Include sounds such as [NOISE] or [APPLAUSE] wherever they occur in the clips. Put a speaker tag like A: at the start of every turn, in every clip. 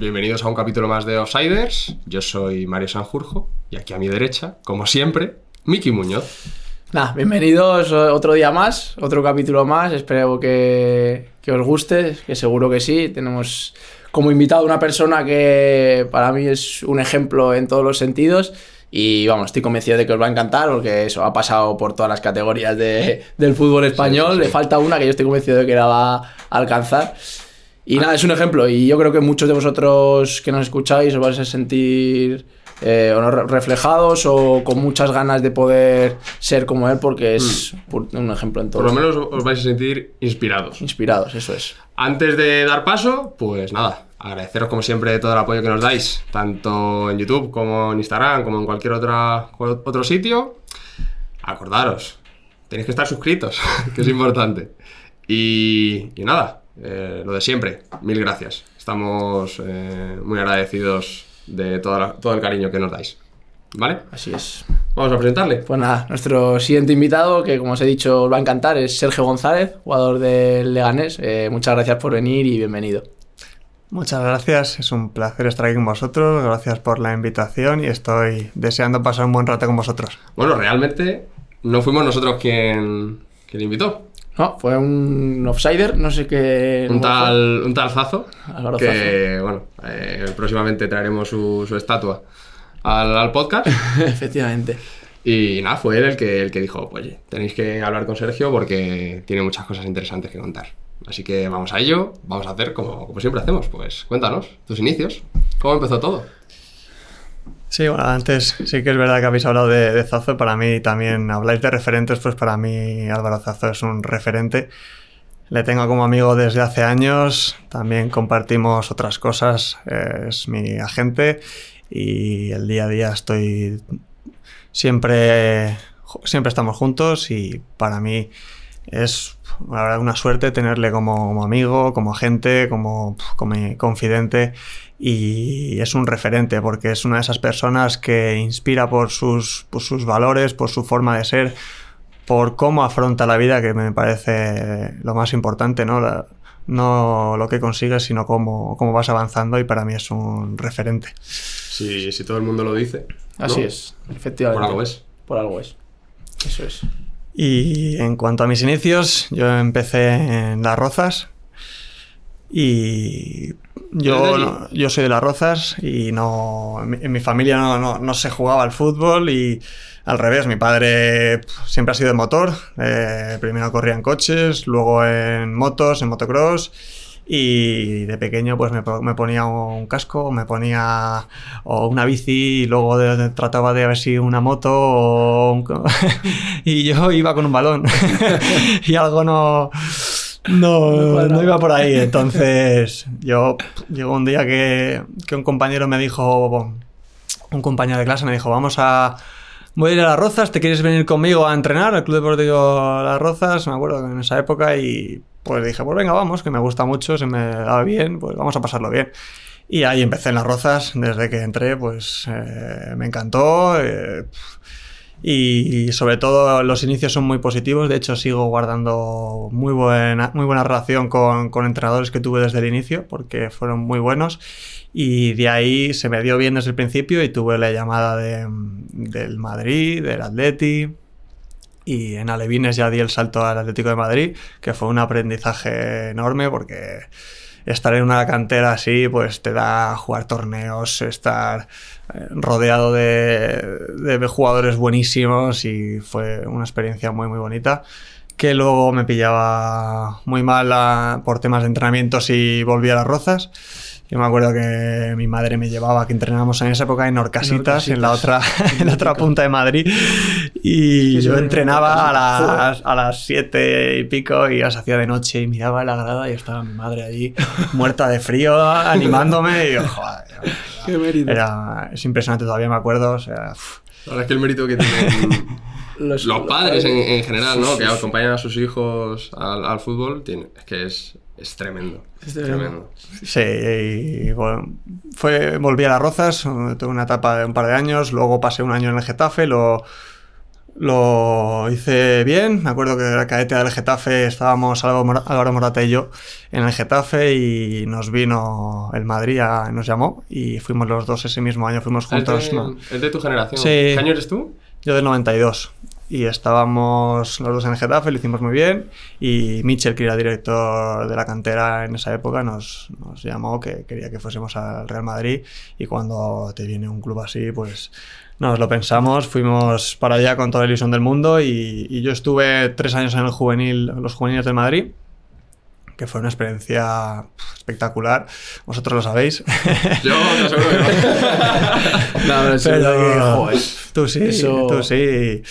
A: bienvenidos a un capítulo más de Offsiders. Yo soy Mario Sanjurjo y aquí a mi derecha, como siempre, Miki Muñoz.
B: Nada, bienvenidos otro día más, otro capítulo más. Espero que, que os guste, que seguro que sí. Tenemos como invitado una persona que para mí es un ejemplo en todos los sentidos. Y vamos, estoy convencido de que os va a encantar porque eso ha pasado por todas las categorías de- del fútbol español.
A: Sí, sí, sí.
B: Le falta una que yo estoy convencido de que la va a alcanzar. Y nada, es un ejemplo. Y yo creo que muchos de vosotros que nos escucháis os vais a sentir eh, o no re- reflejados o con muchas ganas de poder ser como él porque es pu- un ejemplo en todo.
A: Mm. Por lo menos os vais a sentir inspirados.
B: Inspirados, eso es.
A: Antes de dar paso, pues nada, agradeceros como siempre todo el apoyo que nos dais, tanto en YouTube como en Instagram, como en cualquier otra, otro sitio. Acordaros, tenéis que estar suscritos, [LAUGHS] que es importante. Y, y nada, eh, lo de siempre, mil gracias. Estamos eh, muy agradecidos de toda la- todo el cariño que nos dais. ¿Vale?
B: Así es.
A: Vamos a presentarle.
B: Pues nada, nuestro siguiente invitado, que como os he dicho os va a encantar, es Sergio González, jugador del Leganés. Eh, muchas gracias por venir y bienvenido.
C: Muchas gracias, es un placer estar aquí con vosotros, gracias por la invitación y estoy deseando pasar un buen rato con vosotros.
A: Bueno, realmente no fuimos nosotros quien, quien invitó.
B: No, fue un offsider, no sé qué.
A: un tal, un tal Zazo,
B: Álvaro
A: que bueno, eh, próximamente traeremos su, su estatua al, al podcast. [LAUGHS]
B: Efectivamente.
A: Y nada, fue él el que, el que dijo, pues oye, tenéis que hablar con Sergio porque tiene muchas cosas interesantes que contar. Así que vamos a ello, vamos a hacer como, como siempre hacemos, pues cuéntanos tus inicios, cómo empezó todo.
C: Sí, bueno, antes sí que es verdad que habéis hablado de, de Zazo, para mí también habláis de referentes, pues para mí Álvaro Zazo es un referente. Le tengo como amigo desde hace años, también compartimos otras cosas, es mi agente y el día a día estoy siempre, siempre estamos juntos y para mí es la una suerte tenerle como, como amigo, como agente, como, como confidente y es un referente porque es una de esas personas que inspira por sus, por sus valores, por su forma de ser, por cómo afronta la vida, que me parece lo más importante, ¿no? La- no lo que consigues, sino cómo, cómo vas avanzando y para mí es un referente.
A: Si, si todo el mundo lo dice. ¿no?
B: Así es, efectivamente.
A: Por algo es.
B: Por algo es. Eso es.
C: Y en cuanto a mis inicios, yo empecé en Las Rozas y
A: ¿Eres
C: yo, no- yo soy de Las Rozas y no, en mi, en mi familia no, no- no se jugaba al fútbol y al revés, mi padre siempre ha sido de motor, eh, primero corría en coches, luego en motos, en motocross y de pequeño pues me, me ponía un casco, me ponía o una bici y luego de- de- trataba de ver si una moto o un [LAUGHS] y yo iba con un balón [LAUGHS] y algo no [LAUGHS] no, no iba por ahí. Entonces yo llegó un día que, que un compañero me dijo, un compañero de clase me dijo, vamos a... Voy a ir a Las Rozas, ¿te quieres venir conmigo a entrenar al Club Deportivo Las Rozas? Me acuerdo que en esa época y pues dije, pues venga, vamos, que me gusta mucho, se me da bien, pues vamos a pasarlo bien. Y ahí empecé en Las Rozas, desde que entré, pues eh, me encantó. eh, y sobre todo los inicios son muy positivos. De hecho, sigo guardando muy buena, muy buena relación con, con entrenadores que tuve desde el inicio, porque fueron muy buenos. Y de ahí se me dio bien desde el principio y tuve la llamada de, del Madrid, del Atleti. Y en Alevines ya di el salto al Atlético de Madrid, que fue un aprendizaje enorme porque estar en una cantera así, pues te da jugar torneos, estar eh, rodeado de, de jugadores buenísimos y fue una experiencia muy, muy bonita. Que luego me pillaba muy mal a- por temas de entrenamientos y volví a las rozas. Yo me acuerdo que mi madre me llevaba, que entrenábamos en esa época en Orcasitas, en, la otra, [LAUGHS] en la otra punta de Madrid. Y
B: Sí,
C: yo entrenaba a las, a las siete y pico y ya se hacía de noche y miraba la grada y estaba mi madre allí [LAUGHS] muerta de frío animándome y yo, joder, [LAUGHS]
B: Qué mérito.
C: era, es impresionante, todavía me acuerdo. O sea.
A: La verdad es que el mérito que tienen los, padres en, en general, ¿no?
B: Sí,
A: que acompañan a sus hijos al, al fútbol, tiene, es que es, es tremendo.
B: Es
A: Es
B: tremendo.
C: Sí, y bueno, fue, volví a las Rozas, tuve una etapa de un par de años, luego pasé un año en el Getafe, lo, Lo hice bien, me acuerdo que era cadete del Getafe, estábamos Álvaro Mora- Álvaro Morata y yo en el Getafe y nos vino el Madrid, a- nos llamó y fuimos los dos ese mismo año, fuimos
A: Es
C: juntos.
A: de,
C: ¿no?
A: es de tu generación.
C: Sí.
A: ¿Qué año eres tú?
C: Yo del 92. Y estábamos los dos en el Getafe, lo hicimos muy bien. Y Mitchell, que era director de la cantera en esa época, nos, nos llamó que quería que fuésemos al Real Madrid. Y cuando te viene un club así, pues nos lo pensamos. Fuimos para allá con toda la ilusión del mundo. Y, y yo estuve tres años en el juvenil, los juveniles del Madrid que fue una experiencia espectacular. Vosotros lo sabéis. [LAUGHS]
A: Yo te aseguro que no.
B: No, pero sí,
C: Pero tú sí,
B: Eso-
C: tú sí.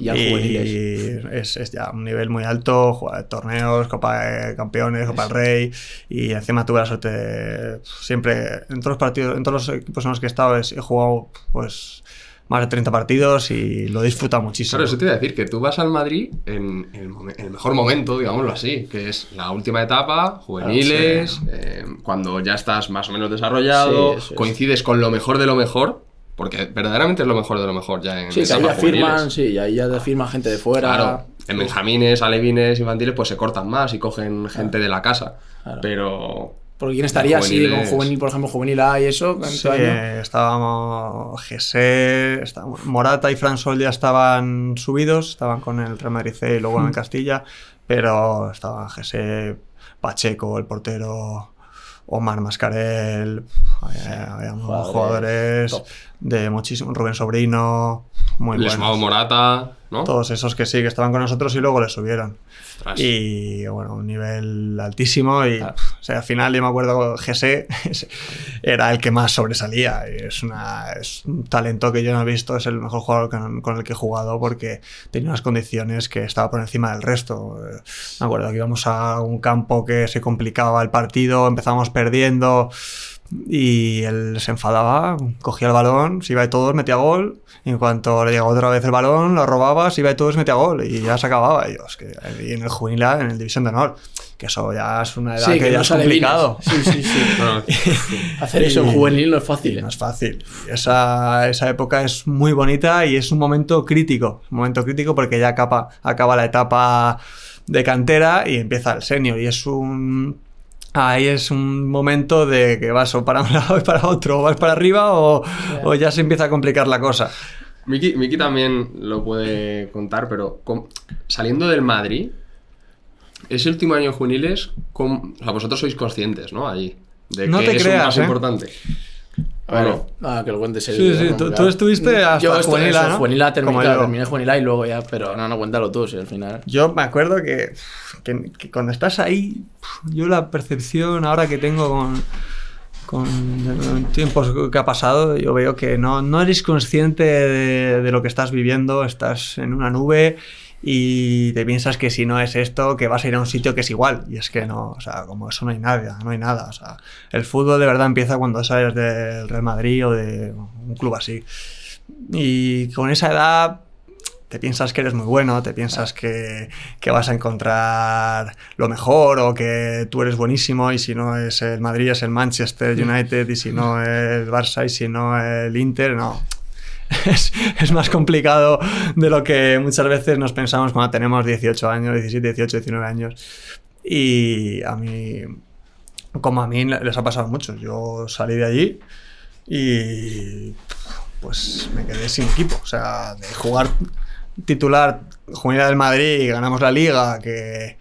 B: Ya
C: y
B: juveniles.
C: es, es ya un nivel muy alto, jugar torneos, Copa de Campeones, Copa del Rey. Y encima tuve la suerte, de- siempre, en todos los partidos, en todos los equipos en los que he estado, es- he jugado pues más de 30 partidos y lo he disfrutado muchísimo.
A: Claro, eso te iba a decir, que tú vas al Madrid en el, en el mejor momento, digámoslo así, que es la última etapa, juveniles, eh, cuando ya estás más o menos desarrollado,
B: Sí,
A: coincides con lo mejor de lo mejor, porque verdaderamente es lo mejor de lo mejor ya en
B: Sí, que ahí ya firman, sí, y ahí ya te firman gente de fuera.
A: Claro, en benjamines, alevines, infantiles, pues se cortan más y cogen gente de la casa.
B: Claro.
A: Pero
B: Porque quién estaría así con juvenil, por ejemplo, juvenil A y eso,
C: Sí,
B: año?
C: estábamos Gese, estábamos- Morata y Fran Sol ya estaban subidos, estaban con el Real Madrid C y luego en [LAUGHS] Castilla, pero estaban Gese, Pacheco, el portero, Omar Mascarel, había- habíamos
B: Jugadores
C: jugadores
B: top.
C: De muchísimo, Rubén Sobrino, muy
A: Les
C: buenos.
A: Morata, ¿no?
C: Todos esos que sí, que estaban con nosotros y luego les subieron. Y bueno, un nivel altísimo. Y o sea, al final yo me acuerdo GC [LAUGHS] era el que más sobresalía. Es, una, es un talento que yo no he visto. Es el mejor jugador con, con el que he jugado porque tenía unas condiciones que estaba por encima del resto. Eh, Me acuerdo que íbamos a un campo que se complicaba el partido, empezábamos perdiendo. Y él se enfadaba, cogía el balón, se iba de todos, metía gol. Y en cuanto le llegaba otra vez el balón, lo robaba, se iba de todos, metía gol. Y ya se acababa. Y, yo, es que, y en el juvenil, en el División de Honor, que eso ya es una edad
B: Sí,
C: que,
B: que
C: ya
B: no
C: es complicado.
B: Sí, sí, sí. [LAUGHS]
A: Bueno,
B: Hacer eso en juvenil no es fácil. ¿eh?
C: No es fácil. Esa, esa época es muy bonita y es un momento crítico. Un momento crítico porque ya acaba, acaba la etapa de cantera y empieza el senior. Y es un. Ahí es un momento de que vas o para un [LAUGHS] lado y para otro, o vas para arriba o, o ya se empieza a complicar la cosa.
A: Miki, Miki también lo puede contar, pero con- saliendo del Madrid, ese último año juveniles, con- o sea, vosotros sois conscientes, ¿no? Allí. De
C: No
A: que
C: te
A: es un
C: creas,
A: paso
C: ¿eh?
A: importante.
B: A ver,
A: Bueno.
B: nada, que lo cuentes el
C: Sí, sí, tú- tú estuviste hasta
B: yo
C: juvenil A, ¿no?
B: juvenil A terminé, claro,
C: yo.
B: terminé juvenil A y luego ya, pero no, no, cuéntalo tú, si al final.
C: Yo me acuerdo que, que, que cuando estás ahí, yo la percepción ahora que tengo con, con tiempos que ha pasado, yo veo que no, no eres consciente de, de lo que estás viviendo, estás en una nube y te piensas que si no es esto, que vas a ir a un sitio que es igual. Y es que no, o sea, como eso no hay nada, no hay nada. O sea, el fútbol de verdad empieza cuando sales del Real Madrid o de un club así. Y con esa edad te piensas que eres muy bueno, te piensas que, que vas a encontrar lo mejor o que tú eres buenísimo y si no es el Madrid es el Manchester United y si no el Barça y si no el Inter, no. [LAUGHS] Es, es más complicado de lo que muchas veces nos pensamos cuando tenemos 18 años, 17, 18, 19 años. Y a mí, como a mí les ha pasado mucho, yo salí de allí y pues me quedé sin equipo. O sea, de jugar titular juvenil del Madrid y ganamos la liga, que,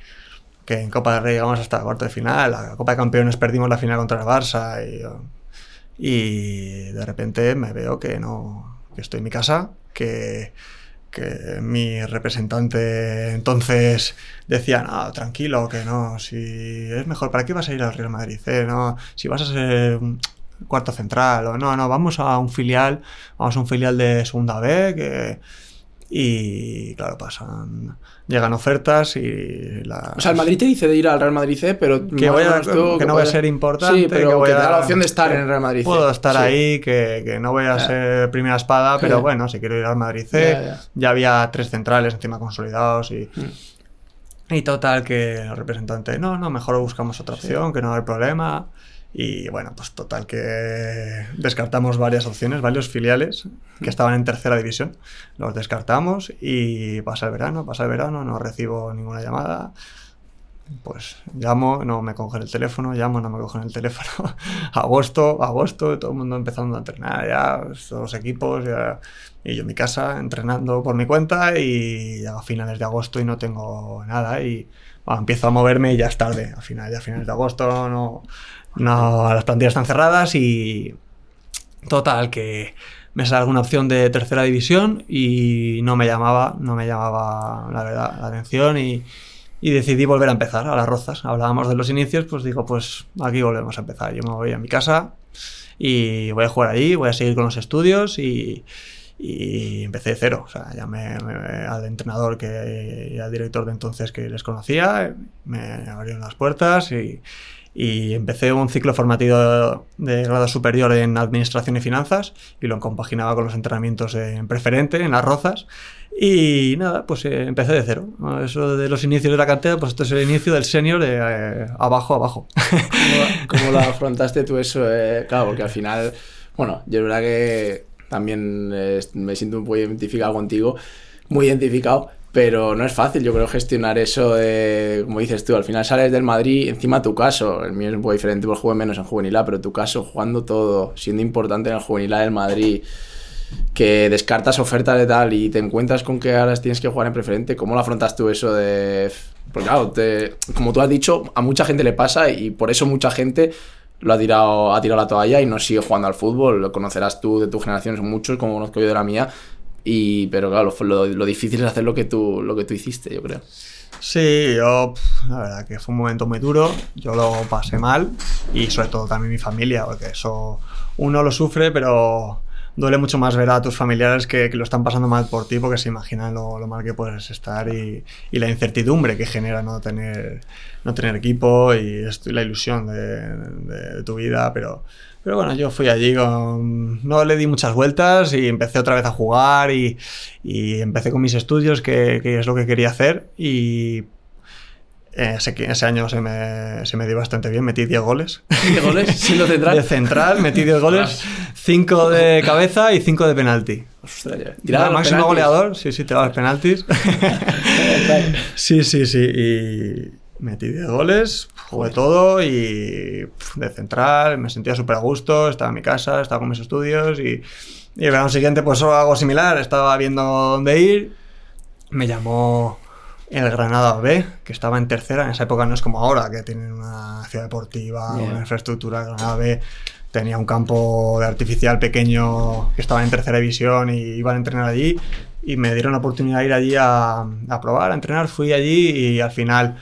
C: que en Copa del Rey llegamos hasta cuarto de final, la Copa de Campeones perdimos la final contra el Barça y, y de repente me veo que no que estoy en mi casa, que, que mi representante entonces decía, no, tranquilo, que no, si es mejor, ¿para qué vas a ir al Real Madrid? eh? No, si vas a ser cuarto central, o no, no, vamos a un filial, vamos a un filial de segunda B, que... Y claro, pasan, llegan ofertas y la...
B: O sea, el Madrid te dice de ir al Real Madrid C, pero
C: que, a-
B: tú
C: no voy a ser importante,
B: Sí, pero
C: que, voy
B: que te
C: a-
B: da la opción de estar en el Real Madrid C.
C: Puedo estar
B: Sí.
C: ahí, que, que no voy a ser primera espada, [LAUGHS] pero bueno, si quiero ir al Madrid C,
B: ya.
C: había tres centrales encima consolidados y,
B: Mm.
C: y total que el representante, no, no, mejor buscamos otra opción, que no hay problema. Y bueno, pues total que descartamos varias opciones, varios filiales que estaban en tercera división. Los descartamos y pasa el verano, pasa el verano, no recibo ninguna llamada pues llamo, no me cogen el teléfono, llamo, no me cogen el teléfono. [LAUGHS] agosto, agosto, todo el mundo empezando a entrenar ya, todos los equipos, y yo en mi casa entrenando por mi cuenta y a finales de agosto y no tengo nada y empiezo a moverme y ya es tarde, al final, ya a finales de agosto no, no, las plantillas están cerradas y total que me sale alguna opción de tercera división y no me llamaba, no me llamaba la verdad la atención y y decidí volver a empezar a las rozas. Hablábamos de los inicios, pues digo, pues aquí volvemos a empezar. Yo me voy a mi casa y voy a jugar allí, voy a seguir con los estudios y, y empecé de cero. O sea, llamé, al entrenador que, y al director de entonces que les conocía, me abrieron las puertas y, y empecé un ciclo formativo de grado superior en Administración y Finanzas y lo compaginaba con los entrenamientos en preferente, en las rozas. Y nada, pues eh, empecé de cero. Eso de los inicios de la cantera, pues esto es el inicio del senior de eh, abajo abajo.
B: ¿Cómo, lo [LAUGHS] afrontaste tú eso? Eh? claro, porque al final, bueno, yo es verdad que también me siento muy identificado contigo, muy identificado, pero no es fácil, yo creo, gestionar eso de, como dices tú, al final sales del Madrid, encima tu caso, el mío es un poco diferente, porque juego menos en juvenil A, pero tu caso, jugando todo, siendo importante en el juvenil A del Madrid que descartas ofertas de tal y te encuentras con que ahora tienes que jugar en preferente, ¿cómo lo afrontas tú eso de...? Porque claro, como tú has dicho, a mucha gente le pasa y por eso mucha gente lo ha tirado, ha tirado la toalla y no sigue jugando al fútbol. Lo conocerás tú de tu generación, son muchos, como conozco yo de la mía. Y, pero claro, lo, lo, difícil es hacer lo que, tú, lo que tú hiciste, yo creo.
C: Sí, yo, la verdad que fue un momento muy duro, yo lo pasé mal y sobre todo también mi familia, porque eso uno lo sufre, pero duele mucho más ver a tus familiares que, lo están pasando mal por ti porque se imaginan lo, mal que puedes estar y, la incertidumbre que genera no tener, no tener equipo y, la ilusión de, tu vida, pero, pero bueno, yo fui allí No le di muchas vueltas y empecé otra vez a jugar y, empecé con mis estudios, que, que, es lo que quería hacer y ese, ese, año se me, se me, dio bastante bien, metí 10 goles.
B: ¿10 goles? [LAUGHS] ¿Siendo central?
C: De central, metí 10 goles, [LAUGHS] 5 de cabeza y cinco de penalti. Tiraba máximo goleador, sí, sí, tiraba los penaltis. [LAUGHS] sí, sí, sí. Y metí 10 goles, jugué todo y de central, me sentía súper a gusto, estaba en mi casa, estaba con mis estudios y, y el verano siguiente pues algo similar, estaba viendo dónde ir, me llamó el Granada B, que estaba en tercera. En esa época no es como ahora, que tienen una ciudad deportiva, una infraestructura. Granada B tenía un campo de artificial pequeño que estaba en tercera división y iban a entrenar allí. Y me dieron la oportunidad de ir allí a, a probar, a entrenar. Fui allí y al final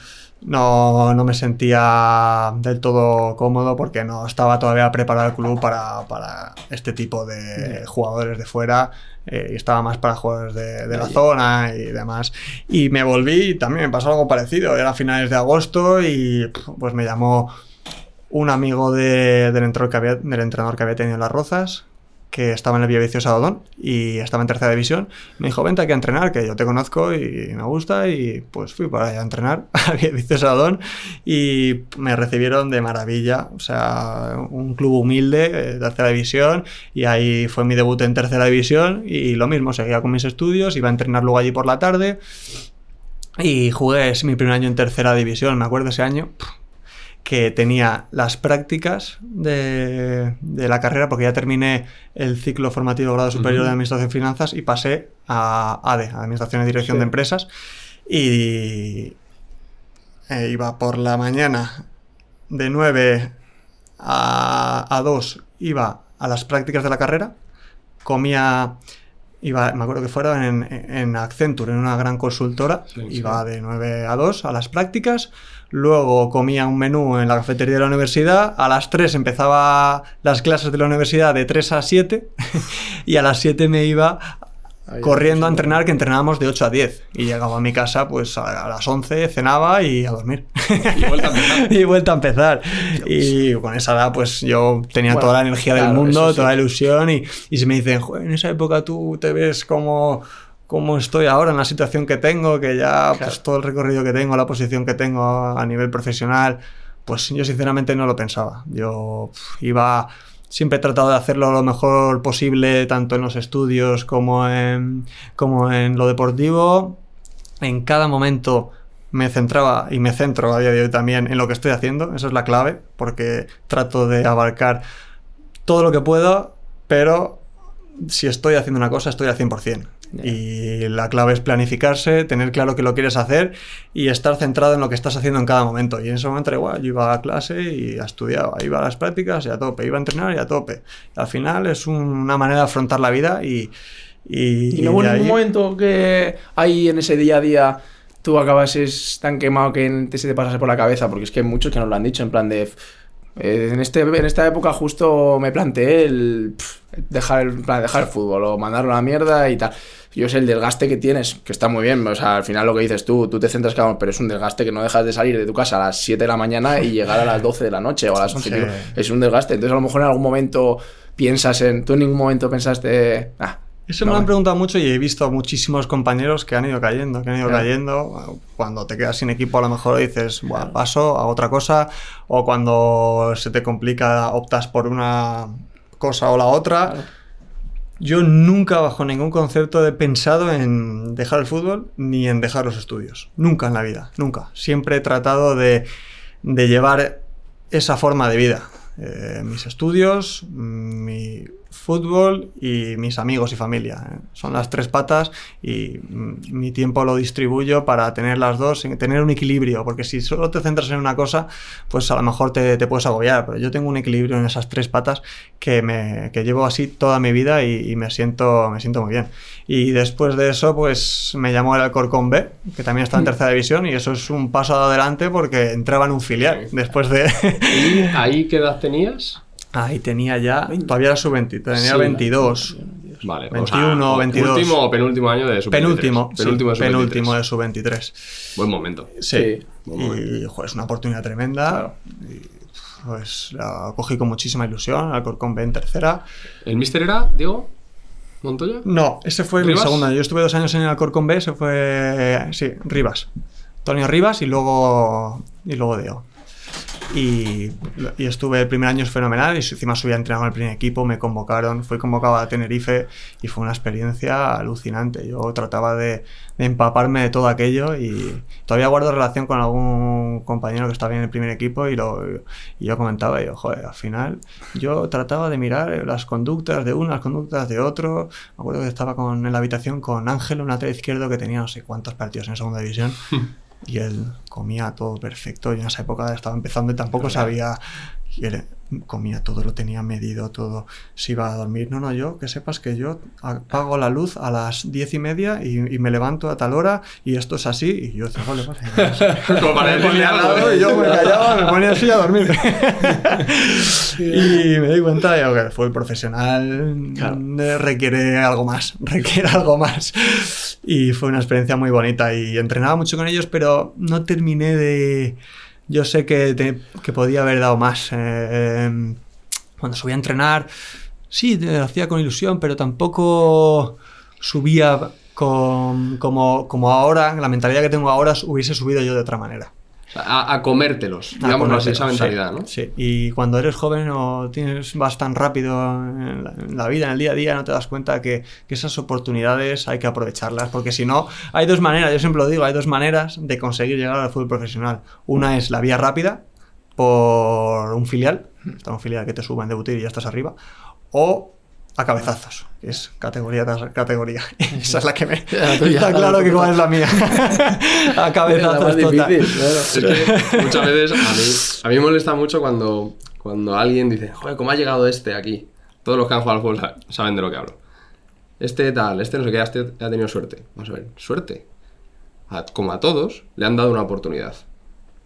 C: no, no, me sentía del todo cómodo porque no estaba todavía preparado el club para, para este tipo de jugadores de fuera eh, y estaba más para jugadores de, de la zona y demás. Y me volví y también me pasó algo parecido. Era a finales de agosto y pues me llamó un amigo de, del, entrenador que había, del entrenador que había tenido en Las Rozas, que estaba en el Villaviciosa Sadodón y estaba en tercera división. Me dijo, vente aquí a entrenar, que yo te conozco y me gusta. Y pues fui para allá a entrenar [LAUGHS] al y me recibieron de maravilla. O sea, un club humilde, de tercera división. Y ahí fue mi debut en tercera división. Y lo mismo, seguía con mis estudios, iba a entrenar luego allí por la tarde. Y jugué mi primer año en tercera división, me acuerdo ese año que tenía las prácticas de, la carrera, porque ya terminé el ciclo formativo grado superior de Administración y Finanzas y pasé a ADE, Administración y Dirección de Empresas, y eh, iba por la mañana de 9 a, a 2, iba a las prácticas de la carrera, comía iba, me acuerdo que fuera en, en Accenture, en una gran consultora, iba de 9 a 2 a las prácticas, luego comía un menú en la cafetería de la universidad, a las 3 empezaba las clases de la universidad de 3 a 7 [LAUGHS] y a las 7 me iba corriendo a entrenar, que entrenábamos de 8 a 10. Y llegaba a mi casa pues a, las 11, cenaba y a dormir.
A: Y vuelta a empezar. [LAUGHS]
C: y vuelta a empezar. Y con esa edad pues yo tenía toda la energía del mundo, toda la ilusión y, y si me dicen, en esa época tú te ves como cómo estoy ahora en la situación que tengo, que ya pues todo el recorrido que tengo, la posición que tengo a nivel profesional, Pues yo sinceramente no lo pensaba. Yo pf, iba siempre he tratado de hacerlo lo mejor posible, tanto en los estudios como en, como en lo deportivo. En cada momento me centraba y me centro a día de hoy también en lo que estoy haciendo. Esa es la clave, porque trato de abarcar todo lo que puedo, pero si estoy haciendo una cosa, estoy al 100%. Y la clave es planificarse, tener claro que lo quieres hacer y estar centrado en lo que estás haciendo en cada momento. Y en ese momento igual, yo iba a clase y estudiaba, iba a las prácticas y a tope, iba a entrenar y a tope. Al final es una manera de afrontar la vida y... Y,
B: ¿Y no hubo ningún
C: ahí-
B: momento que ahí en ese día a día tú acabases tan quemado que te se te pasase por la cabeza? Porque es que hay muchos que nos lo han dicho, en plan de... eh, en, este, en esta época justo me planteé el pf, dejar, el, dejar el fútbol o mandarlo a la mierda y tal. Yo sé el desgaste que tienes, que está muy bien. O sea, al final lo que dices tú, tú te centras, claro, pero es un desgaste que no dejas de salir de tu casa a las 7 de la mañana y llegar a las 12 de la noche o a las 11.
C: Sí.
B: Es un desgaste. Entonces, a lo mejor en algún momento piensas en. Tú en ningún momento pensaste. Ah,
C: Eso
B: no,
C: me lo han preguntado mucho y he visto a muchísimos compañeros que han ido cayendo, que han ido
B: Claro.
C: cayendo. Cuando te quedas sin equipo a lo mejor dices, "Buah, paso a otra cosa. O cuando se te complica optas por una cosa o la otra. Yo nunca bajo ningún concepto he pensado en dejar el fútbol ni en dejar los estudios. Nunca en la vida, nunca. Siempre he tratado de, de llevar esa forma de vida. Eh, mis estudios, mi fútbol y mis amigos y familia. ¿eh? Son las tres patas y mm, mi tiempo lo distribuyo para tener las dos, tener un equilibrio, porque si solo te centras en una cosa, pues a lo mejor te, te puedes agobiar, pero yo tengo un equilibrio en esas tres patas que, me, que llevo así toda mi vida y, y me, siento, me siento muy bien. Y después de eso, pues me llamó el Alcorcón B, que también está en tercera división, y eso es un paso adelante porque entraba en un filial después de...
A: ¿Y [LAUGHS] ahí qué edad tenías?
C: Ahí tenía ya, todavía era sub-20, tenía
A: Sí,
C: 22.
A: Vale,
C: 21, 22.
A: Último o penúltimo año de sub
C: Penúltimo, sí,
A: Penúltimo de sub
C: penúltimo de sub-23.
A: Buen momento.
C: Sí,
A: Buen momento.
C: y joder, es una oportunidad tremenda.
B: Claro.
C: Y, pues la cogí con muchísima ilusión, Alcorcón B en tercera.
A: ¿El mister era Diego Montoya?
C: No, ese fue mi segundo año. Yo estuve dos años en el Alcorcón B, ese fue, sí, Rivas. Antonio Rivas y luego, y luego Diego. Y, y estuve el primer año es fenomenal y encima subí a entrenar con el primer equipo, me convocaron, fui convocado a Tenerife y fue una experiencia alucinante. Yo trataba de, de empaparme de todo aquello y todavía guardo relación con algún compañero que estaba en el primer equipo y, lo, y yo comentaba, yo, joder, al final yo trataba de mirar las conductas de uno, las conductas de otro. Me acuerdo que estaba con, en la habitación con Ángel, un lateral izquierdo que tenía no sé cuántos partidos en segunda división. [LAUGHS] Y él comía todo perfecto. Yo en esa época estaba empezando y tampoco sabía. Y él comía todo, lo tenía medido todo. Si iba a dormir, no, no, yo, que sepas que yo apago la luz a las diez y media y, y me levanto a tal hora y esto es así. Y yo decía, vale, vale. [LAUGHS]
A: Como para
C: me ponía al lado y yo me callaba, me ponía así a dormir. [LAUGHS] y me di cuenta que el fútbol profesional
B: Claro.
C: eh, requiere algo más, [LAUGHS] requiere algo más. Y fue una experiencia muy bonita y entrenaba mucho con ellos, pero no terminé de... Yo sé que, que podía haber dado más. eh, em, cuando subía a entrenar, sí, lo hacía con ilusión, pero tampoco subía con, como, como ahora, la mentalidad que tengo ahora hubiese subido yo de otra manera.
A: A, a comértelos, digamos así, esa mentalidad,
C: sí,
A: ¿no?
C: Sí, y cuando eres joven o tienes, vas tan rápido en la, en la vida, en el día a día, no te das cuenta que, que esas oportunidades hay que aprovecharlas, porque si no, hay dos maneras, yo siempre lo digo, hay dos maneras de conseguir llegar al fútbol profesional. Una es la vía rápida, por un filial, está un filial que te suba en debutir y ya estás arriba, o a cabezazos, que es categoría tras categoría. [LAUGHS] Esa es la que me...
B: La tuya,
C: Está
B: la
C: claro que cuál es la mía. [LAUGHS] a
B: la
C: cabezazos
B: más
C: total.
B: difícil, claro.
A: Es que [LAUGHS] muchas veces a mí, a mí me molesta mucho cuando, cuando alguien dice, joder, ¿cómo ha llegado este aquí? Todos los que han jugado al fútbol sa- saben de lo que hablo. Este tal, este no sé qué, este ha tenido suerte. Vamos a ver, suerte. A- como a todos, le han dado una oportunidad.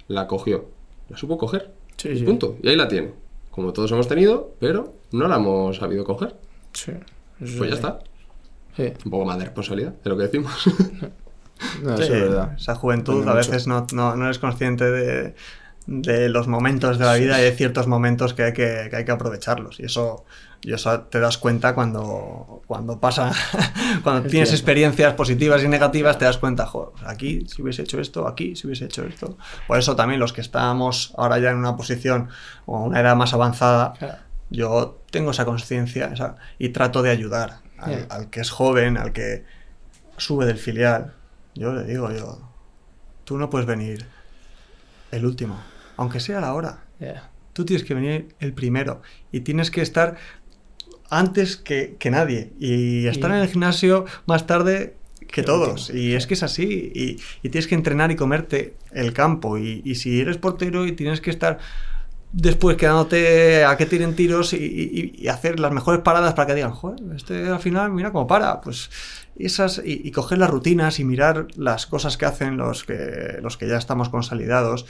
A: La cogió. La supo coger.
B: Sí,
A: Y
B: sí.
A: punto. Y ahí la tiene. Como todos hemos tenido, pero no la hemos sabido coger.
B: Sí.
A: Pues ya está.
B: Sí,
A: Un poco más de responsabilidad de lo que decimos. [LAUGHS]
B: no, eso
C: Sí,
B: es verdad.
C: Esa juventud a veces no, no, no eres consciente de, de los momentos de la vida y de ciertos momentos que hay que, que hay que aprovecharlos. Y eso Y eso te das cuenta cuando, cuando pasa, [LAUGHS] cuando
B: Es
C: tienes
B: cierto.
C: experiencias positivas y negativas, te das cuenta, joder, pues aquí si hubiese hecho esto, aquí si hubiese hecho esto. Por eso también los que estamos ahora ya en una posición o una edad más avanzada,
B: Claro.
C: Yo tengo esa conciencia y trato de ayudar al,
B: Yeah.
C: al que es joven, al que sube del filial. Yo le digo, yo, tú no puedes venir el último, aunque sea la hora.
B: Yeah.
C: Tú tienes que venir el primero y tienes que estar antes que, que nadie y estar
B: Y-
C: en el gimnasio más tarde que todos. Y es que es así. Y, y tienes que entrenar y comerte el campo. Y, y si eres portero y tienes que estar después quedándote a que tiren tiros y, hacer las mejores paradas para que digan, joder, este al final mira cómo para. Pues esas, y, coger las rutinas y mirar las cosas que hacen los que, los que ya estamos consolidados.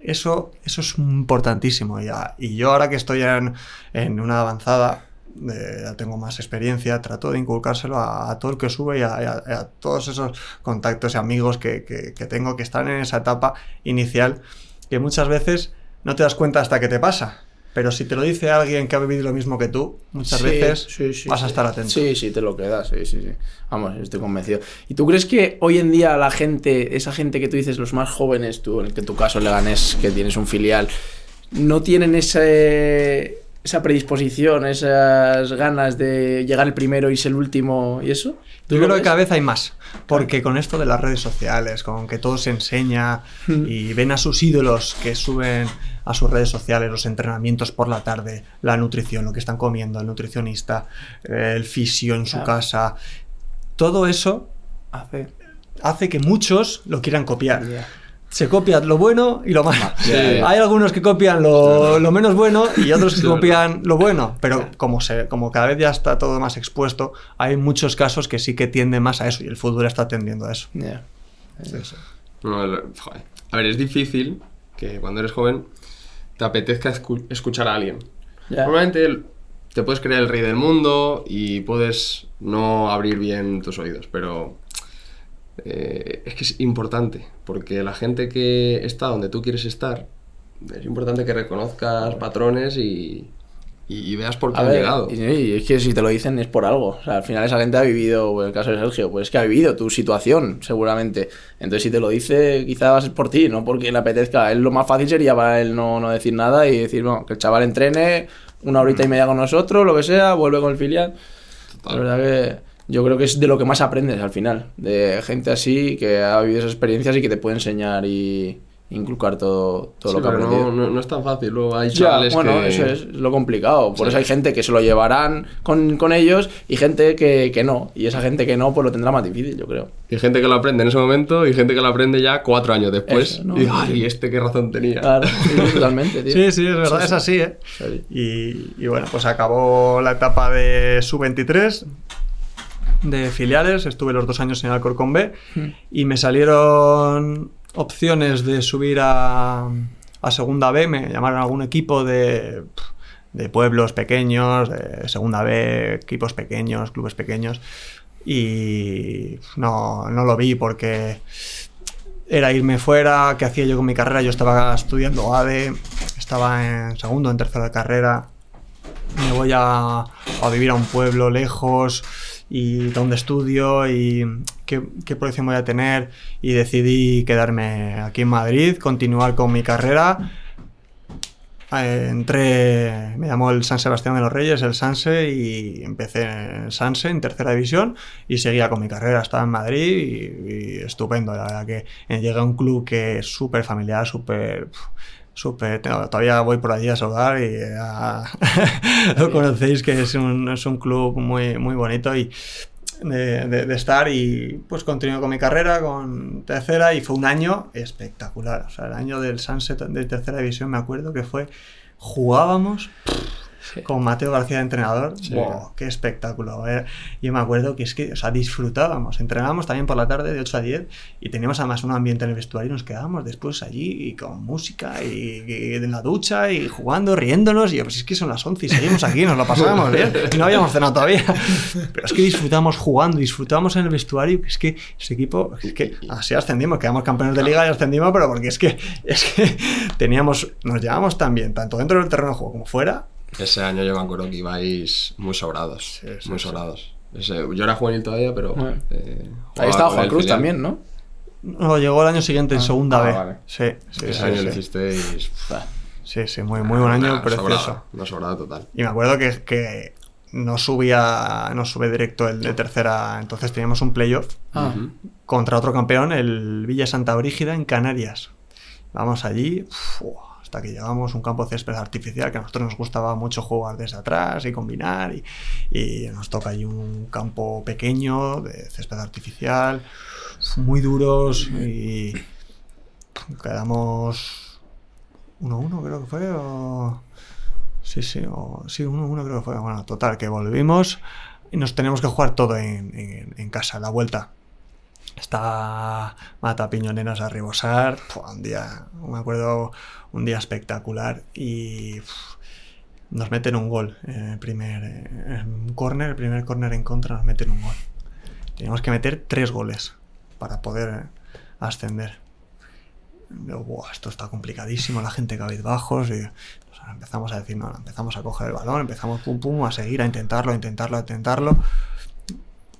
C: Eso, eso es importantísimo. Ya. Y yo ahora que estoy en, en una avanzada, eh, ya tengo más experiencia, trato de inculcárselo a, a todo el que sube y a todos esos contactos y amigos que, que- que tengo que están en esa etapa inicial, que muchas veces no te das cuenta hasta que te pasa. Pero si te lo dice alguien que ha vivido lo mismo que tú, muchas
B: Sí,
C: veces
B: sí, sí,
C: vas a estar atento.
B: Sí, sí, te lo quedas, sí, sí, sí. Vamos, estoy convencido. ¿Y tú crees que hoy en día la gente, esa gente que tú dices, los más jóvenes, tú, en el que tu caso Leganés, que tienes un filial, no tienen ese, esa predisposición, esas ganas de llegar el primero y ser el último y eso? ¿Tú
C: Yo creo que cada vez hay más, porque con esto de las redes sociales, con que todo se enseña
B: Hmm.
C: y ven a sus ídolos que suben a sus redes sociales los entrenamientos por la tarde, la nutrición, lo que están comiendo, el nutricionista, el fisio en su
B: Claro.
C: casa, todo eso
B: Hace.
C: hace que muchos lo quieran copiar. Se copia lo bueno y lo malo.
A: Sí.
C: Hay algunos que copian lo, lo menos bueno y otros que
A: Sí,
C: copian lo bueno. Pero como, se, como cada vez ya está todo más expuesto, hay muchos casos que sí que tienden más a eso y el fútbol está tendiendo a eso.
A: No, joder. A ver, es difícil que cuando eres joven te apetezca escu- escuchar a alguien. Normalmente te puedes creer el rey del mundo y puedes no abrir bien tus oídos, pero eh, es que es importante, porque la gente que está donde tú quieres estar, es importante que reconozcas patrones y, y- y veas por qué
B: A
A: han
B: ver,
A: llegado.
B: y, y es que si te lo dicen es por algo. O sea, al final esa gente ha vivido, en el caso de Sergio, pues es que ha vivido tu situación, seguramente. Entonces, si te lo dice, quizás es por ti, no porque le apetezca. Él lo más fácil sería para él no, no decir nada y decir, bueno, que el chaval entrene una horita y media con nosotros, lo que sea, vuelve con el filial. La
A: Total.
B: verdad que yo creo que es de lo que más aprendes al final. De gente así que ha vivido esas experiencias y que te puede enseñar y inculcar todo, todo
A: Sí,
B: lo que ha
A: pero
B: aprendido.
A: no, no- no es tan fácil. Luego hay
B: Ya,
A: chavales
B: bueno,
A: que...
B: eso es lo complicado. Por
A: Sí.
B: eso hay gente que se lo llevarán con, con ellos y gente que, que no. Y esa gente que no, pues lo tendrá más difícil, yo creo.
A: Y gente que lo aprende en ese momento y gente que lo aprende ya cuatro años después.
B: Eso, ¿no?
A: Y ay, este qué razón tenía.
B: Claro, sí, totalmente, tío. [LAUGHS]
C: Sí, sí, es verdad, es
B: sí.
C: así, ¿eh?
B: Sí.
C: Y, y bueno, pues acabó la etapa de sub-23 de filiales, estuve los dos años en Alcorcón B
B: Hmm.
C: y me salieron opciones de subir a, a segunda B, me llamaron a algún equipo de, de pueblos pequeños, de segunda B, equipos pequeños, clubes pequeños. Y no, no lo vi porque era irme fuera, qué hacía yo con mi carrera, yo estaba estudiando ADE, estaba en segundo, en tercero de carrera, me voy a, a vivir a un pueblo lejos y donde estudio y qué, qué proyección voy a tener y decidí quedarme aquí en Madrid, continuar con mi carrera. Eh, entré, me llamó el San Sebastián de los Reyes, el Sanse, y empecé en Sanse, en tercera división, y seguía con mi carrera. Estaba en Madrid y, y estupendo. La verdad que eh, llegué a un club que es súper familiar, súper súper. no, Todavía voy por allí a saludar y [LAUGHS] lo conocéis que es un, es un club muy, muy bonito y de, de- de estar y pues continué con mi carrera con tercera y fue un año espectacular. O sea, el año del Sunset de tercera división me acuerdo que fue jugábamos
B: Sí.
C: con Mateo García de entrenador.
A: Sí.
C: ¡Wow! ¡Qué espectáculo! eh. Yo me acuerdo que es que, o sea, disfrutábamos. Entrenábamos también por la tarde de 8 a 10 y teníamos además un ambiente en el vestuario y nos quedábamos después allí y con música y, y en la ducha y jugando, riéndonos. Y yo, pues es que son las 11 y seguimos aquí, nos lo pasábamos bien. [LAUGHS] Y no habíamos cenado todavía. Pero es que disfrutamos jugando, disfrutamos en el vestuario. que Es que ese equipo, es que así ascendimos, quedamos campeones de liga y ascendimos, pero porque es que, es que teníamos, nos llevamos tan bien, tanto dentro del terreno de juego como fuera
A: Ese año yo me acuerdo que ibais muy sobrados.
C: Sí, sí,
A: muy
C: sí.
A: sobrados. Ese- yo era juvenil todavía, pero.
B: Bueno.
A: eh,
B: Ahí estaba Juan Cruz
A: filial.
B: también, ¿no?
C: No, llegó el año siguiente en segunda
B: ah,
C: B.
B: vale.
C: Sí, sí,
A: Ese
C: sí,
A: año
C: sí.
A: lo hicisteis.
C: Sí, sí, muy, muy buen año,
A: Nah,
C: precioso.
A: sobrado, no sobrado total.
C: Y me acuerdo que, que no subía, no sube directo el de tercera, entonces teníamos un playoff
B: Ah,
C: contra otro campeón, el Villa Santa Brígida en Canarias. Vamos allí, uf, que llegamos un campo de césped artificial que a nosotros nos gustaba mucho jugar desde atrás y combinar y, nos toca allí un campo pequeño de césped artificial, muy duros y quedamos 1-1 creo que fue o... Sí, sí, o... sí, 1-1 creo que fue. Bueno, total, que volvimos y nos tenemos que jugar todo en, casa, la vuelta. Está Mata Piñoneras a rebosar. Fue un día, me acuerdo, un día espectacular. Y nos meten un gol el primer eh, córner, el primer córner en contra nos meten un gol. Teníamos que meter tres goles para poder eh, ascender. Luego, "Buah, esto está complicadísimo, la gente cabizbajos y empezamos a decir, no, empezamos a coger el balón, empezamos pum pum a seguir, a intentarlo, a intentarlo, a intentarlo.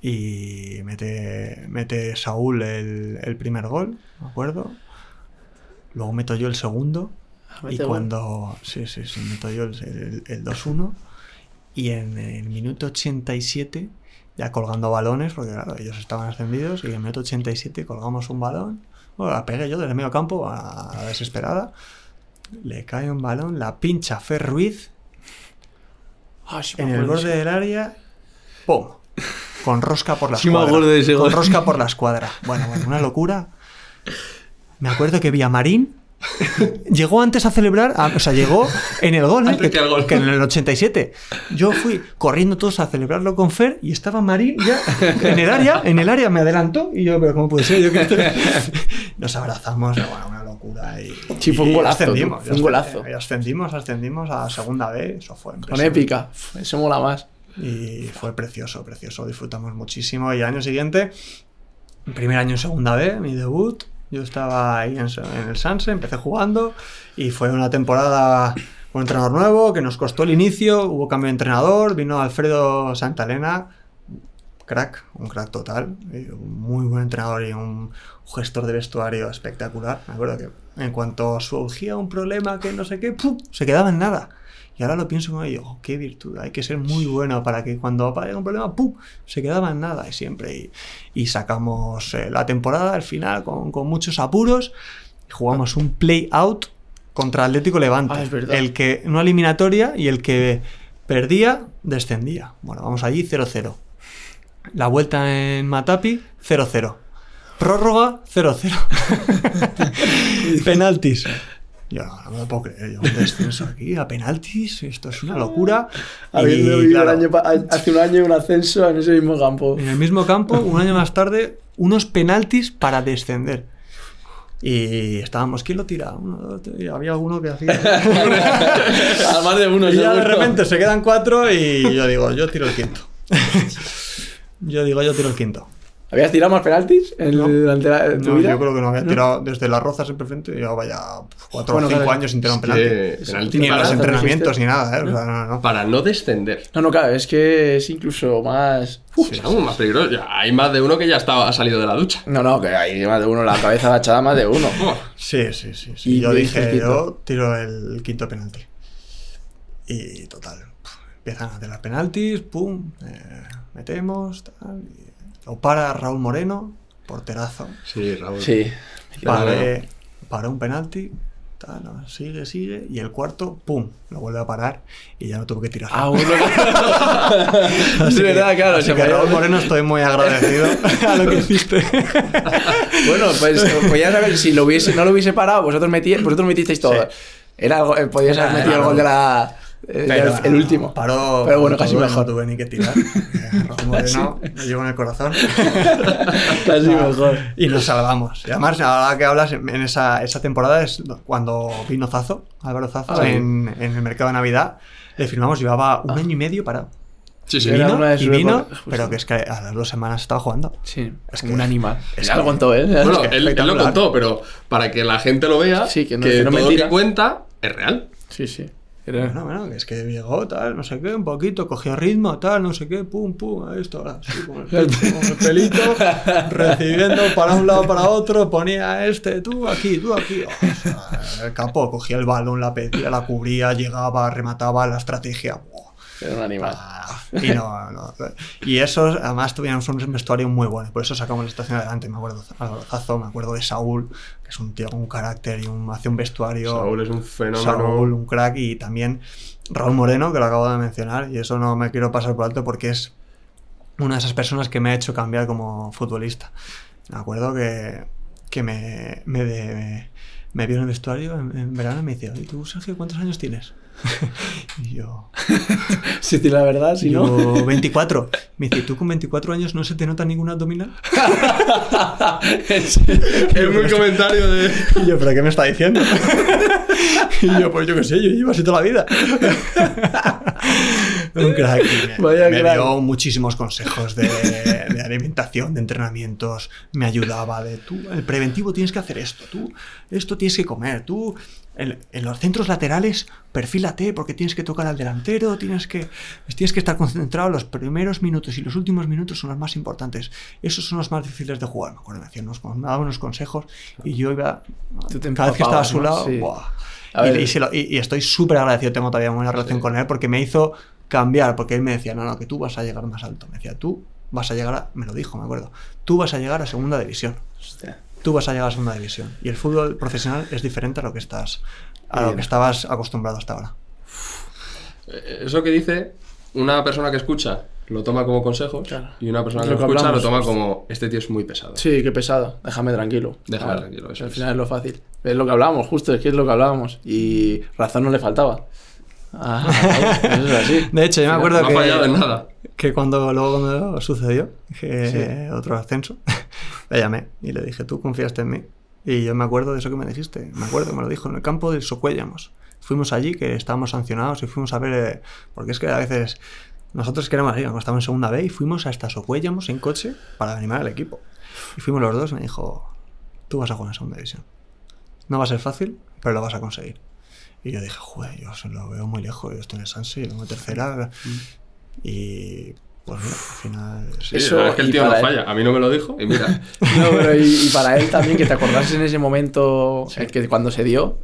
C: Y mete, mete Saúl el, primer gol, ¿me acuerdo? Luego meto yo el segundo. Y cuando. Sí, sí, sí, meto yo el, el- el 2-1. Y en el minuto 87, ya colgando balones, porque claro, ellos estaban ascendidos, y en el minuto 87 colgamos un balón. Bueno, la pegué yo desde medio campo a la desesperada. Le cae un balón, la pincha Fer Ruiz
B: Ah, sí
C: en el borde del área. ¡Pum! Con rosca por la
B: Sí
C: escuadra. Con
B: gol.
C: rosca por la escuadra. Bueno, bueno, una locura. Me acuerdo que Villamarín llegó antes a celebrar, a- o sea, llegó en el gol, ¿eh?
A: Antes que el gol.
C: que en el 87. Yo fui corriendo todos a celebrarlo con Fer y estaba Marín ya en el área, en el área me adelantó y yo, pero ¿cómo puede ser? Yo que estoy-". [LAUGHS] Nos abrazamos, bueno, una locura y,
B: Sí, fue un
C: y
B: golazo,
C: ascendimos,
B: fue un golazo.
C: y ascendimos, ascendimos a segunda B, eso fue
B: Con épica. Eso mola más.
C: Y fue precioso, precioso. Disfrutamos muchísimo. Y año siguiente, primer año en segunda B, mi debut. Yo estaba ahí en, el Sanse, empecé jugando. Y fue una temporada con entrenador nuevo que nos costó el inicio. Hubo cambio de entrenador. Vino Alfredo Santalena. Crack, un crack total. y un muy buen entrenador y un gestor de vestuario espectacular. Me acuerdo que en cuanto surgía un problema que no sé qué, ¡pum! se quedaba en nada. Y ahora lo pienso como yo, oh, qué virtud, hay que ser muy bueno para que cuando aparezca un problema, ¡pum! se quedaba en nada y siempre. Y, y sacamos eh, la temporada al final con, con muchos apuros. Y jugamos un play-out contra Atlético Levante.
B: Ah, es verdad.
C: El que, una eliminatoria y el que perdía, descendía. Bueno, vamos allí 0-0. La vuelta en Matapi, 0-0. Prórroga, 0-0. [LAUGHS] Penaltis. Yo no, no me lo puedo creer. Yo un descenso aquí a penaltis. Esto es una locura.
B: Habiendo vivido
C: claro,
B: hace un año un ascenso en ese mismo campo.
C: en el mismo campo, un año más tarde, unos penaltis para descender. Y estábamos, ¿quién lo tira? Uno, dos, tres, y había alguno que hacía. [LAUGHS]
B: Además de uno,
C: y ya de repente se quedan cuatro y yo digo, yo tiro el quinto. [LAUGHS] yo digo, yo tiro el quinto.
B: ¿Habías tirado más penaltis en
C: No.
B: durante la, en tu
C: No,
B: vida?
C: yo creo que no había tirado desde las rozas siempre frente. Llevaba ya cuatro
B: Bueno,
C: o cinco
B: claro.
C: años sin tirar un penalti.
A: que penalti
C: Ni en
A: para-
C: los entrenamientos ni nada, ¿eh? O sea, no, no.
A: Para no descender.
B: No, no, claro, es que es incluso más. Uf,
A: Es aún más peligroso. Ya, Hay más de uno que ya estaba, ha salido de la ducha.
B: No, no, que hay más de uno, la cabeza agachada más de uno. [LAUGHS]
C: Sí, sí, sí. sí.
B: Y
C: yo dije, yo tiro el quinto penalti. Y total, empiezan a tirar penaltis, pum, eh, metemos, tal. y lo para Raúl Moreno, porterazo.
A: Sí, Raúl.
B: Sí.
A: Claro.
C: Para, para un penalti, tal, no, sigue, sigue. Y el cuarto, pum, lo vuelve a parar y ya no tuvo que tirar.
B: Ah. [LAUGHS]
C: Así
B: es
C: que-
B: verdad, claro.
C: Así que. Raúl Moreno estoy muy agradecido [LAUGHS] a lo que hiciste. [LAUGHS]
B: Bueno, pues podías haber, si lo hubiese, no lo hubiese parado, vosotros, metí, vosotros metisteis todo.
C: Sí.
B: Era algo, eh, podías haber metido
C: era
B: el gol de la. Eh,
C: Pero,
B: el último.
C: Paró,
B: Pero bueno, casi mejor.
C: No tuve ni que tirar. [LAUGHS] Moreno lo llevo en el corazón. [LAUGHS]
B: Casi
C: Ah,
B: mejor.
C: Y nos salvamos. Y además, ahora que hablas, en esa, esa temporada es cuando vino Zazo, Álvaro Zazo,
B: Ah, sí.
C: en, en el mercado de Navidad. Le firmamos, llevaba un año y medio parado.
A: Sí, sí.
C: Vino,
B: una de
C: y vino, pero que es que a las dos semanas estaba jugando.
B: Sí,
C: Es que-
B: un animal.
C: es
B: ya lo
C: que-
B: contó, ¿eh?
A: Bueno,
C: Es que
A: él, él lo contó, pero para que la gente lo vea,
B: Sí, que
A: que,
B: no- que no
A: todo
B: mentira.
A: que cuenta es real.
B: Sí, sí. Era-
C: Bueno, bueno, es que llegó, tal, no sé qué, un poquito, cogió ritmo, tal, no sé qué, pum, pum, ahí esto, así, con el, con el pelito, [LAUGHS] recibiendo para un lado, para otro, ponía este, tú aquí, tú aquí. O sea, el capo cogía el balón, la pedía, la cubría, llegaba, remataba la estrategia.
B: Era un animal.
C: Ah, [LAUGHS] Y, no, no. y esos, además, tuvimos un vestuario muy bueno. Por eso sacamos la estación adelante. Me acuerdo de me acuerdo de Saúl, que es un tío con un carácter y un, hace un vestuario.
A: Saúl es un fenómeno.
C: Saúl, un crack. Y también Raúl Moreno, que lo acabo de mencionar. Y eso no me quiero pasar por alto porque es una de esas personas que me ha hecho cambiar como futbolista. Me acuerdo que, que me, me, de- me vio en el vestuario en, en verano y me dice, ¿y tú, Sergio, cuántos años tienes? [LAUGHS] y yo, [LAUGHS]
B: Si te la verdad, si no.
C: yo, 24. Me dice, ¿tú con 24 años no se te nota ningún abdominal? [LAUGHS]
A: Es muy comentario de.
C: Y yo, ¿pero qué me está diciendo? Y yo, pues yo qué sé, yo llevo así toda la vida. [LAUGHS] Un crack. Me,
B: Vaya
C: me
B: crack.
C: dio muchísimos consejos de, de alimentación, de entrenamientos. Me ayudaba de tú, el preventivo tienes que hacer esto, tú, esto tienes que comer, tú. En, en los centros laterales, perfílate porque tienes que tocar al delantero, tienes que, tienes que estar concentrado. Los primeros minutos y los últimos minutos son los más importantes. Esos son los más difíciles de jugar. Me acuerdo, me, hacían unos, me daba unos consejos y yo iba. Cada vez que estaba a su
B: ¿no?
C: lado,
B: Sí.
C: ¡buah! Y-
B: ver.
C: y, se lo- y- y estoy súper agradecido, tengo todavía una buena relación
A: Sí.
C: con él porque me hizo cambiar, porque él me decía, no, no, que tú vas a llegar más alto. Me decía, tú vas a llegar a, me lo dijo, me acuerdo, tú vas a llegar a segunda división.
B: Hostia.
C: Tú vas a llegar a segunda división. Y el fútbol profesional es diferente a lo que estás, a lo que estabas acostumbrado hasta ahora.
A: Eh, Eso que dice, una persona que escucha lo toma como consejos
B: Claro.
A: y una persona que
B: lo
A: escucha lo toma como este tío es muy pesado.
B: Sí, qué pesado. Déjame tranquilo.
A: Déjame
B: Claro.
A: tranquilo, eso
B: Al final es lo fácil. Es lo que hablábamos, justo, es que es lo que hablábamos. Y razón no le faltaba. Ah, [LAUGHS] eso es así.
C: De hecho, yo me acuerdo
A: No ha
C: que,
A: fallado en nada.
C: que cuando luego cuando sucedió, que otro ascenso, [LAUGHS] le llamé y le dije, tú confiaste en mí. Y yo me acuerdo de eso que me dijiste, me acuerdo, me lo dijo, en el campo del Socuellamos. Fuimos allí, que estábamos sancionados y fuimos a ver, eh, porque es que a veces nosotros queremos ir, como estábamos en segunda B y fuimos hasta Socuellamos en coche para animar al equipo. Y fuimos los dos y me dijo, tú vas a jugar en segunda división. No va a ser fácil, pero lo vas a conseguir. Y yo dije, joder, yo se lo veo muy lejos, yo estoy en el Sanse, yo vengo tercera. Y pues mira, al final...
A: Sí,
B: Eso,
A: la verdad es que el tío no
B: para él-
A: falla. A mí no me lo dijo y mira. [LAUGHS]
B: No, pero y, y para él también, que te acordases en ese momento, eh, que cuando se dio,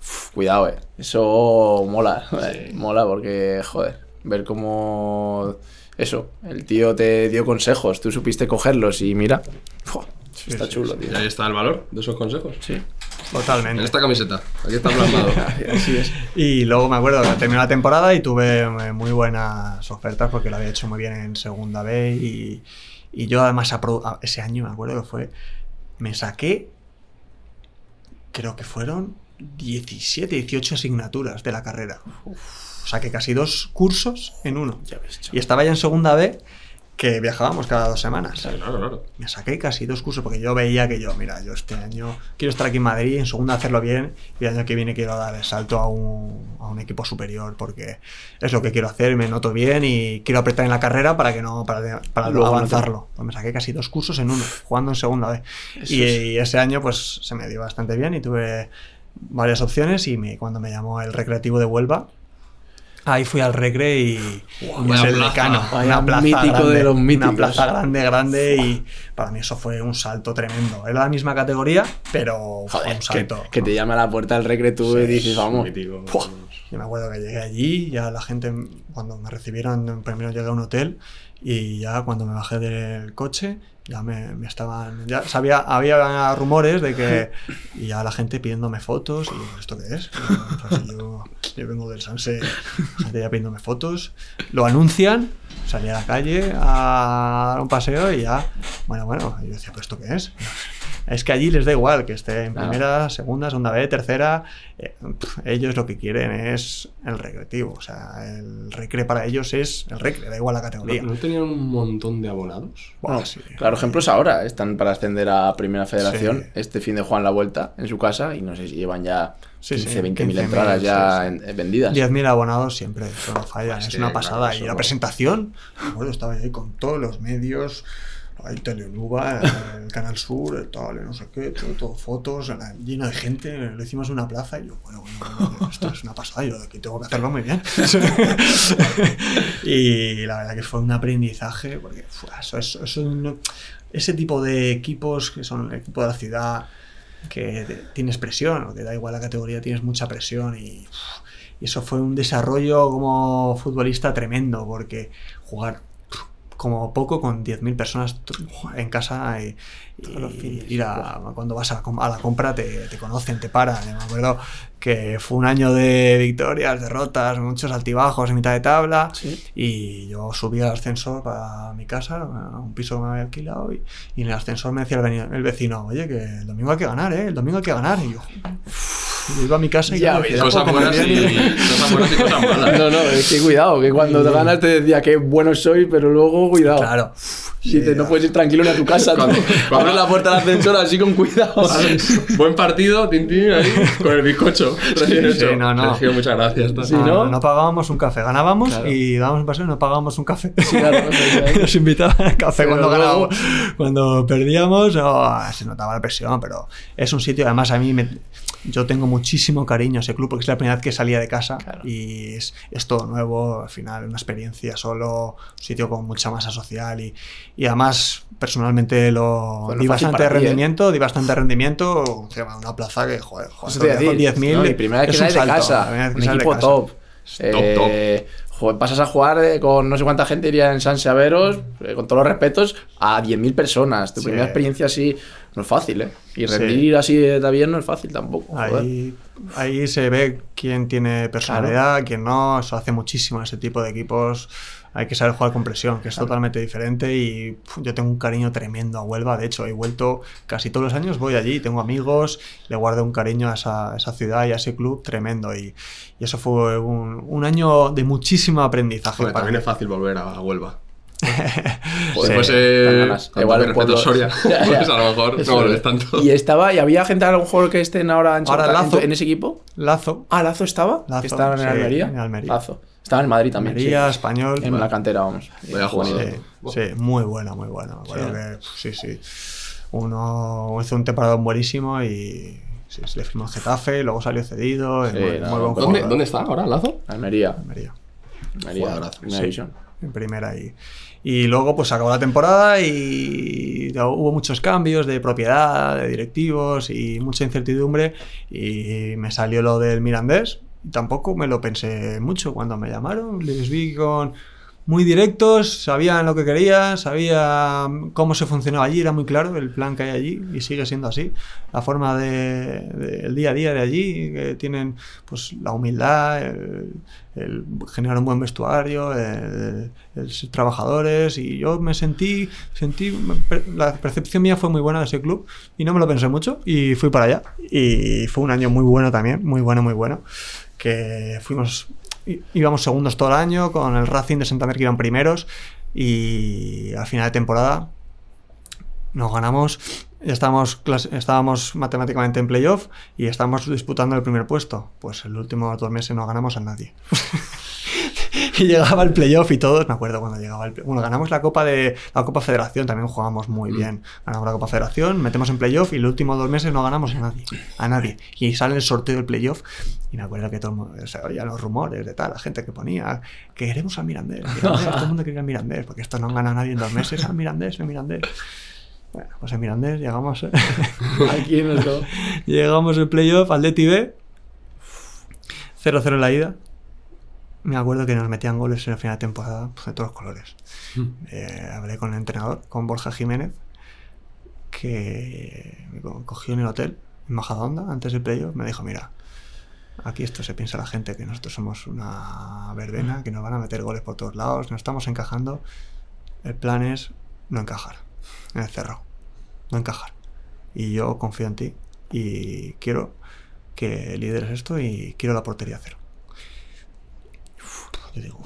B: uf, cuidado, eh. Eso mola, eh, mola porque, joder, ver cómo eso, el tío te dio consejos, tú supiste cogerlos y mira, uf, está
C: sí,
B: chulo, tío.
A: ahí está el valor de esos consejos.
B: Sí,
C: Totalmente.
A: En esta camiseta. Aquí está plasmado. [LAUGHS]
B: así es.
C: Y luego me acuerdo que terminé la temporada y tuve eh, muy buenas ofertas porque lo había hecho muy bien en segunda B y, y yo además ese año me acuerdo que fue, me saqué, creo que fueron 17, 18 asignaturas de la carrera. O sea que casi dos cursos en uno.
B: Ya ves.
C: Y estaba ya en segunda B que viajábamos cada dos semanas.
A: Claro, claro.
C: Me saqué casi dos cursos porque yo veía que yo, mira, yo este año quiero estar aquí en Madrid, en segunda hacerlo bien y el año que viene quiero dar el salto a un, a un equipo superior porque es lo que quiero hacer, me noto bien y quiero apretar en la carrera para que no para, para
B: Luego
C: avanzarlo. Pues me saqué casi dos cursos en uno, jugando en segunda vez. Y,
B: es.
C: y ese año pues se me dio bastante bien y tuve varias opciones y me- cuando me llamó el recreativo de Huelva Ahí fui al Recre y, y
A: vaya
C: es el decano. Una plaza
B: mítico
C: grande,
B: de los
C: Una
B: míticos.
C: plaza grande, grande y para mí eso fue un salto tremendo. Era la misma categoría, pero fue
B: Joder,
C: un
B: que,
C: salto.
B: que te llame a la puerta del recre tú y dices, vamos.
A: Mítico.
C: Yo me acuerdo que llegué allí, ya la gente, cuando me recibieron, primero llegué a un hotel y ya cuando me bajé del coche, ya me, me estaban. Ya sabía, había rumores de que. [LAUGHS] Y ya la gente pidiéndome fotos. Y ¿esto qué es? Pues, yo, yo vengo del Sanse, la gente ya pidiéndome fotos. Lo anuncian, salí a la calle a dar un paseo y ya. Bueno, bueno, y yo decía, ¿pero esto qué es? Es que allí les da igual que esté en
B: Claro.
C: primera, segunda, segunda B, tercera. eh, pf, ellos lo que quieren es el recreativo. O sea, el recre para ellos es el recre, da igual la categoría.
A: ¿No, no tenían un montón de abonados?
C: Buah,
B: No,
C: sí.
B: Claro, ejemplos ahora. Están para ascender a Primera Federación.
C: Sí.
B: Este fin de Juan la vuelta en su casa y no sé si llevan ya
C: Sí,
B: 15,
C: sí,
B: 20 mil
C: 15.000,
B: entradas ya
C: sí, sí.
B: en- vendidas.
C: 10.000 abonados siempre, no falla,
A: Es
C: es una pasada. Y la presentación, acuerdo, estaba ahí con todos los medios, Hay Telenuba, el Canal Sur, el tal, no sé qué, todo, todo fotos, la- lleno de gente. Lo hicimos en una plaza y yo, bueno, bueno, bueno, [LAUGHS] esto es una pasada, yo aquí tengo que hacerlo muy bien. [LAUGHS] y la verdad que fue un aprendizaje, porque fu, eso, es- eso ese tipo de equipos que son el equipo de la ciudad, que te- tienes presión, o que da igual la categoría, tienes mucha presión y, eso fue un desarrollo como futbolista tremendo, porque jugar como poco con 10.000 personas en casa ir a, cuando vas a, com- a la compra te, te conocen, te paran. Yo Me acuerdo que fue un año de victorias, derrotas, muchos altibajos en mitad de tabla
B: Sí.
C: y yo subí al ascensor para mi casa, a un piso que me había alquilado y, y en el ascensor me decía el vecino, oye, que el domingo hay que ganar, ¿eh? El domingo hay que ganar. Y yo, yo iba a mi casa y
B: Ya ves,
A: Cosas
C: "Poco me
A: buenas y,
C: viene".
A: cosas buenas y cosas malas.
B: No, no, es que cuidado, que cuando te ganas te decía que bueno soy, pero luego cuidado.
C: Claro.
B: Si te, no puedes ir tranquilo ni a tu casa,
A: cuando-
B: abres la puerta del ascensor así con cuidado. [LAUGHS]
A: Buen partido, Tintín, ahí, con el bizcocho recién
C: Sí,
A: hecho.
C: no, no.
A: Sergio, muchas gracias.
B: Sí,
C: no,
B: ¿no?
C: no, no pagábamos un café, ganábamos
B: Claro.
C: y dábamos un paseo y no pagábamos un café.
B: Sí, claro. [LAUGHS]
C: Nos invitaban al café
B: Pero
C: cuando ganábamos. Cuando perdíamos, oh, se notaba la presión, pero es un sitio, además a mí me- yo tengo muchísimo cariño a ese club porque es la primera vez que salía de casa
B: Claro.
C: y es, es todo nuevo, al final una experiencia solo, un sitio con mucha masa social y, y además personalmente lo
B: Bueno,
C: di bastante
B: ¿eh?
C: rendimiento, di bastante rendimiento, una plaza que, joder, joder
B: Eso te iba a
C: con
B: decir,
C: 10.000
B: ¿no? Y primera vez que
C: es
B: de casa, un
C: de
B: equipo
C: casa.
B: top.
A: Top,
B: Eh, joder, pasas a jugar eh, con no sé cuánta gente iría en San Severos, eh, con todos los respetos, a 10.000 personas. Tu
C: Sí.
B: primera experiencia así no es fácil, ¿eh? Y rendir así de bien no es fácil tampoco.
C: Ahí, ahí se ve quién tiene personalidad, quién no. Eso hace muchísimo ese tipo de equipos. Hay que saber jugar con presión, que es totalmente diferente. Y pf, yo tengo un cariño tremendo a Huelva. De hecho, he vuelto casi todos los años, voy allí, tengo amigos, le guardo un cariño a esa, a esa ciudad y a ese club tremendo. Y, y eso fue un, un año de muchísimo aprendizaje.
A: Joder,
C: para
A: también
C: mí.
A: es fácil volver a Huelva. [LAUGHS] Fuese
B: dan ganas.
A: con
B: Igual
A: Soria,
B: Ya, [LAUGHS] ya. [LAUGHS]
A: pues a lo mejor
B: Eso
A: no
B: es.
A: volves tanto.
B: Y estaba, y había gente a lo mejor que estén ahora en,
C: Ahora
B: Chota- en
C: Lazo.
B: tu- en ese equipo.
C: Lazo,
B: Ah, Lazo estaba.
C: Lazo,
B: que estaban en
C: sí,
B: Almería.
C: en Almería.
B: Lazo. Estaba en Madrid también.
C: Almería,
B: sí.
C: español.
B: En la cantera, vamos.
A: Vaya
B: Juvenil.
A: jugador.
C: Sí, sí, muy buena, muy buena. Me acuerdo
B: Sí.
C: que, sí, sí. Uno hizo un temporada buenísimo y sí, se le firmó Getafe, luego salió cedido.
B: Sí,
C: muy, buen
A: ¿Dónde. ¿Dónde está ahora Lazo?
B: Almería.
C: Almería,
B: Almería. División.
C: en primera. Y, y luego pues acabó la temporada y hubo muchos cambios de propiedad, de directivos y mucha incertidumbre. Y me salió lo del Mirandés. Tampoco me lo pensé mucho cuando me llamaron. Les vi con muy directos, sabían lo que querían, sabían cómo se funcionaba allí, era muy claro el plan que hay allí y sigue siendo así. La forma de, de- el día a día de allí, que tienen pues la humildad, el, el generar un buen vestuario, el, el ser trabajadores y yo me sentí, sentí, la percepción mía fue muy buena de ese club y no me lo pensé mucho y fui para allá y fue un año muy bueno también, muy bueno, muy bueno, que fuimos íbamos segundos todo el año, con el Racing de Santander que iban primeros y al final de temporada nos ganamos, ya estábamos, estábamos matemáticamente en playoff y estábamos disputando el primer puesto. Pues el último dos meses no ganamos a nadie. [LAUGHS] [LAUGHS] y llegaba el playoff y todos, me acuerdo cuando llegaba el Bueno, ganamos la Copa de la Copa Federación, también jugábamos muy bien. Ganamos la Copa Federación, metemos en playoff y los últimos dos meses no ganamos a nadie. A nadie. Y sale el sorteo del playoff y me acuerdo que todo el mundo, se oían los rumores de tal, la gente que ponía que queremos al Mirandés, Mirandés, todo el mundo quería al Mirandés, porque esto no gana nadie en dos meses, al Mirandés, al Mirandés. Bueno, pues en Mirandés llegamos, [LAUGHS]
B: Aquí en el [LAUGHS]
C: llegamos el playoff al DTV, 0-0 en la ida. Me acuerdo que nos metían goles en la final de temporada pues, de todos los colores. Eh, hablé con el entrenador, con Borja Jiménez, que me co- cogió en el hotel en Majadahonda antes del playoff. Me dijo: Mira, aquí esto se piensa la gente que nosotros somos una verbena, que nos van a meter goles por todos lados, no estamos encajando. El plan es no encajar en el cerro, no encajar. Y yo confío en ti y quiero que lideres esto y quiero la portería cero. Yo digo,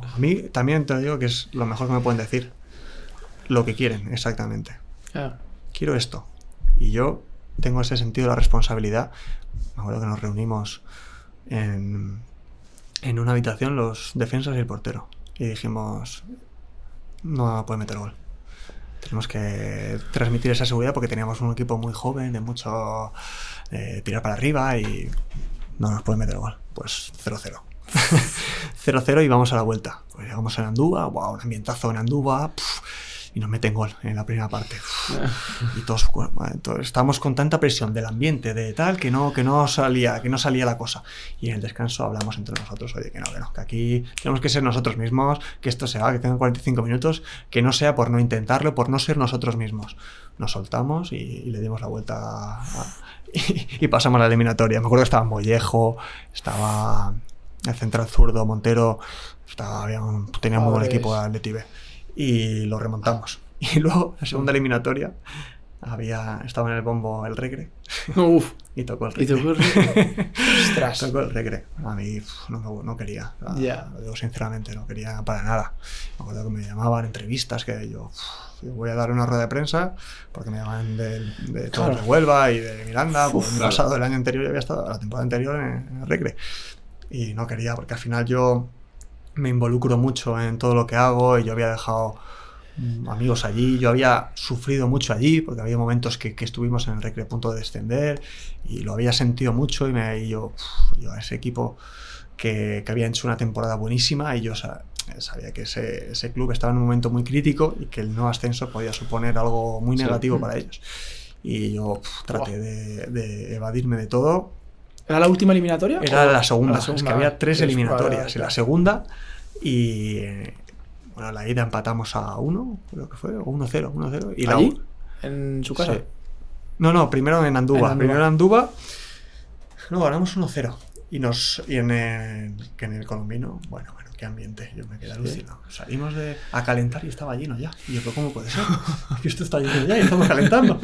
C: [LAUGHS] a mí también te digo que es lo mejor que me pueden decir. Lo que quieren, exactamente.
B: Ah,
C: Quiero esto. Y yo tengo ese sentido de la responsabilidad. Me acuerdo que nos reunimos en, en una habitación los defensas y el portero. Y dijimos, no puede meter gol. Tenemos que transmitir esa seguridad porque teníamos un equipo muy joven, de mucho eh, tirar para arriba y no nos puede meter gol. Pues 0-0. 0-0 y vamos a la vuelta. Pues llegamos en Andúba, wow, un ambientazo en Andúba. pf, y nos meten gol en la primera parte. [LAUGHS] Y todos, todos estábamos con tanta presión del ambiente, de tal, que no, que no salía, que no salía la cosa. Y en el descanso hablamos entre nosotros, oye, que no, que no, que aquí tenemos que ser nosotros mismos, que esto se va, que tengan 45 minutos, que no sea por no intentarlo, por no ser nosotros mismos. Nos soltamos y, y le dimos la vuelta a- a- [LAUGHS] y, y pasamos a la eliminatoria. Me acuerdo que estaba Mollejo, estaba el central zurdo, Montero, estaba, había un- tenía muy buen equipo de Atleti B y lo remontamos. [LAUGHS] Y luego, la segunda eliminatoria, había, estaba en el bombo el regre
B: Uf. [LAUGHS]
C: y tocó el
B: Y
C: regre.
B: tú, [LAUGHS] ostras.
C: Tocó el regre. A mí uf, no, no quería.
B: Ya.
C: Lo digo sinceramente, no quería para nada. Me acuerdo que me llamaban entrevistas que yo, uf, yo voy a dar una rueda de prensa porque me llaman de, de,
B: Claro.
C: de Huelva y de Miranda. Pues el
A: claro.
C: pasado, el año anterior, yo había estado, la temporada anterior en, en el regre. Y no quería porque al final yo me involucro mucho en todo lo que hago y yo había dejado mm, amigos allí, yo había sufrido mucho allí porque había momentos que, que estuvimos en el recre punto de descender y lo había sentido mucho y, me, y yo, yo a ese equipo que, que había hecho una temporada buenísima y yo sa- sabía que ese, ese club estaba en un momento muy crítico y que el no ascenso podía suponer algo muy
A: Sí.
C: negativo para ellos. Y yo traté de, de evadirme de todo
B: ¿Era la última eliminatoria?
C: era
B: ¿O-
C: la segunda,
B: la
C: es que había tres
B: Sí,
C: eliminatorias. En la segunda, y bueno, la ida empatamos a 1, creo que fue, o 1-0, 1-0. Y la
B: ¿Allí?
C: u-
B: ¿En su casa?
C: Sí. No, no, primero en Andúba.
B: En Andúba.
C: Primero en Andúba. No, ganamos 1-0. Y, nos, y en, el, que en el colombino, bueno, bueno, qué ambiente. Yo me quedé alucinado. Salimos de, a calentar y estaba lleno ya. Y yo, ¿pero cómo puede ser? [LAUGHS] Que esto está lleno ya y estamos calentando.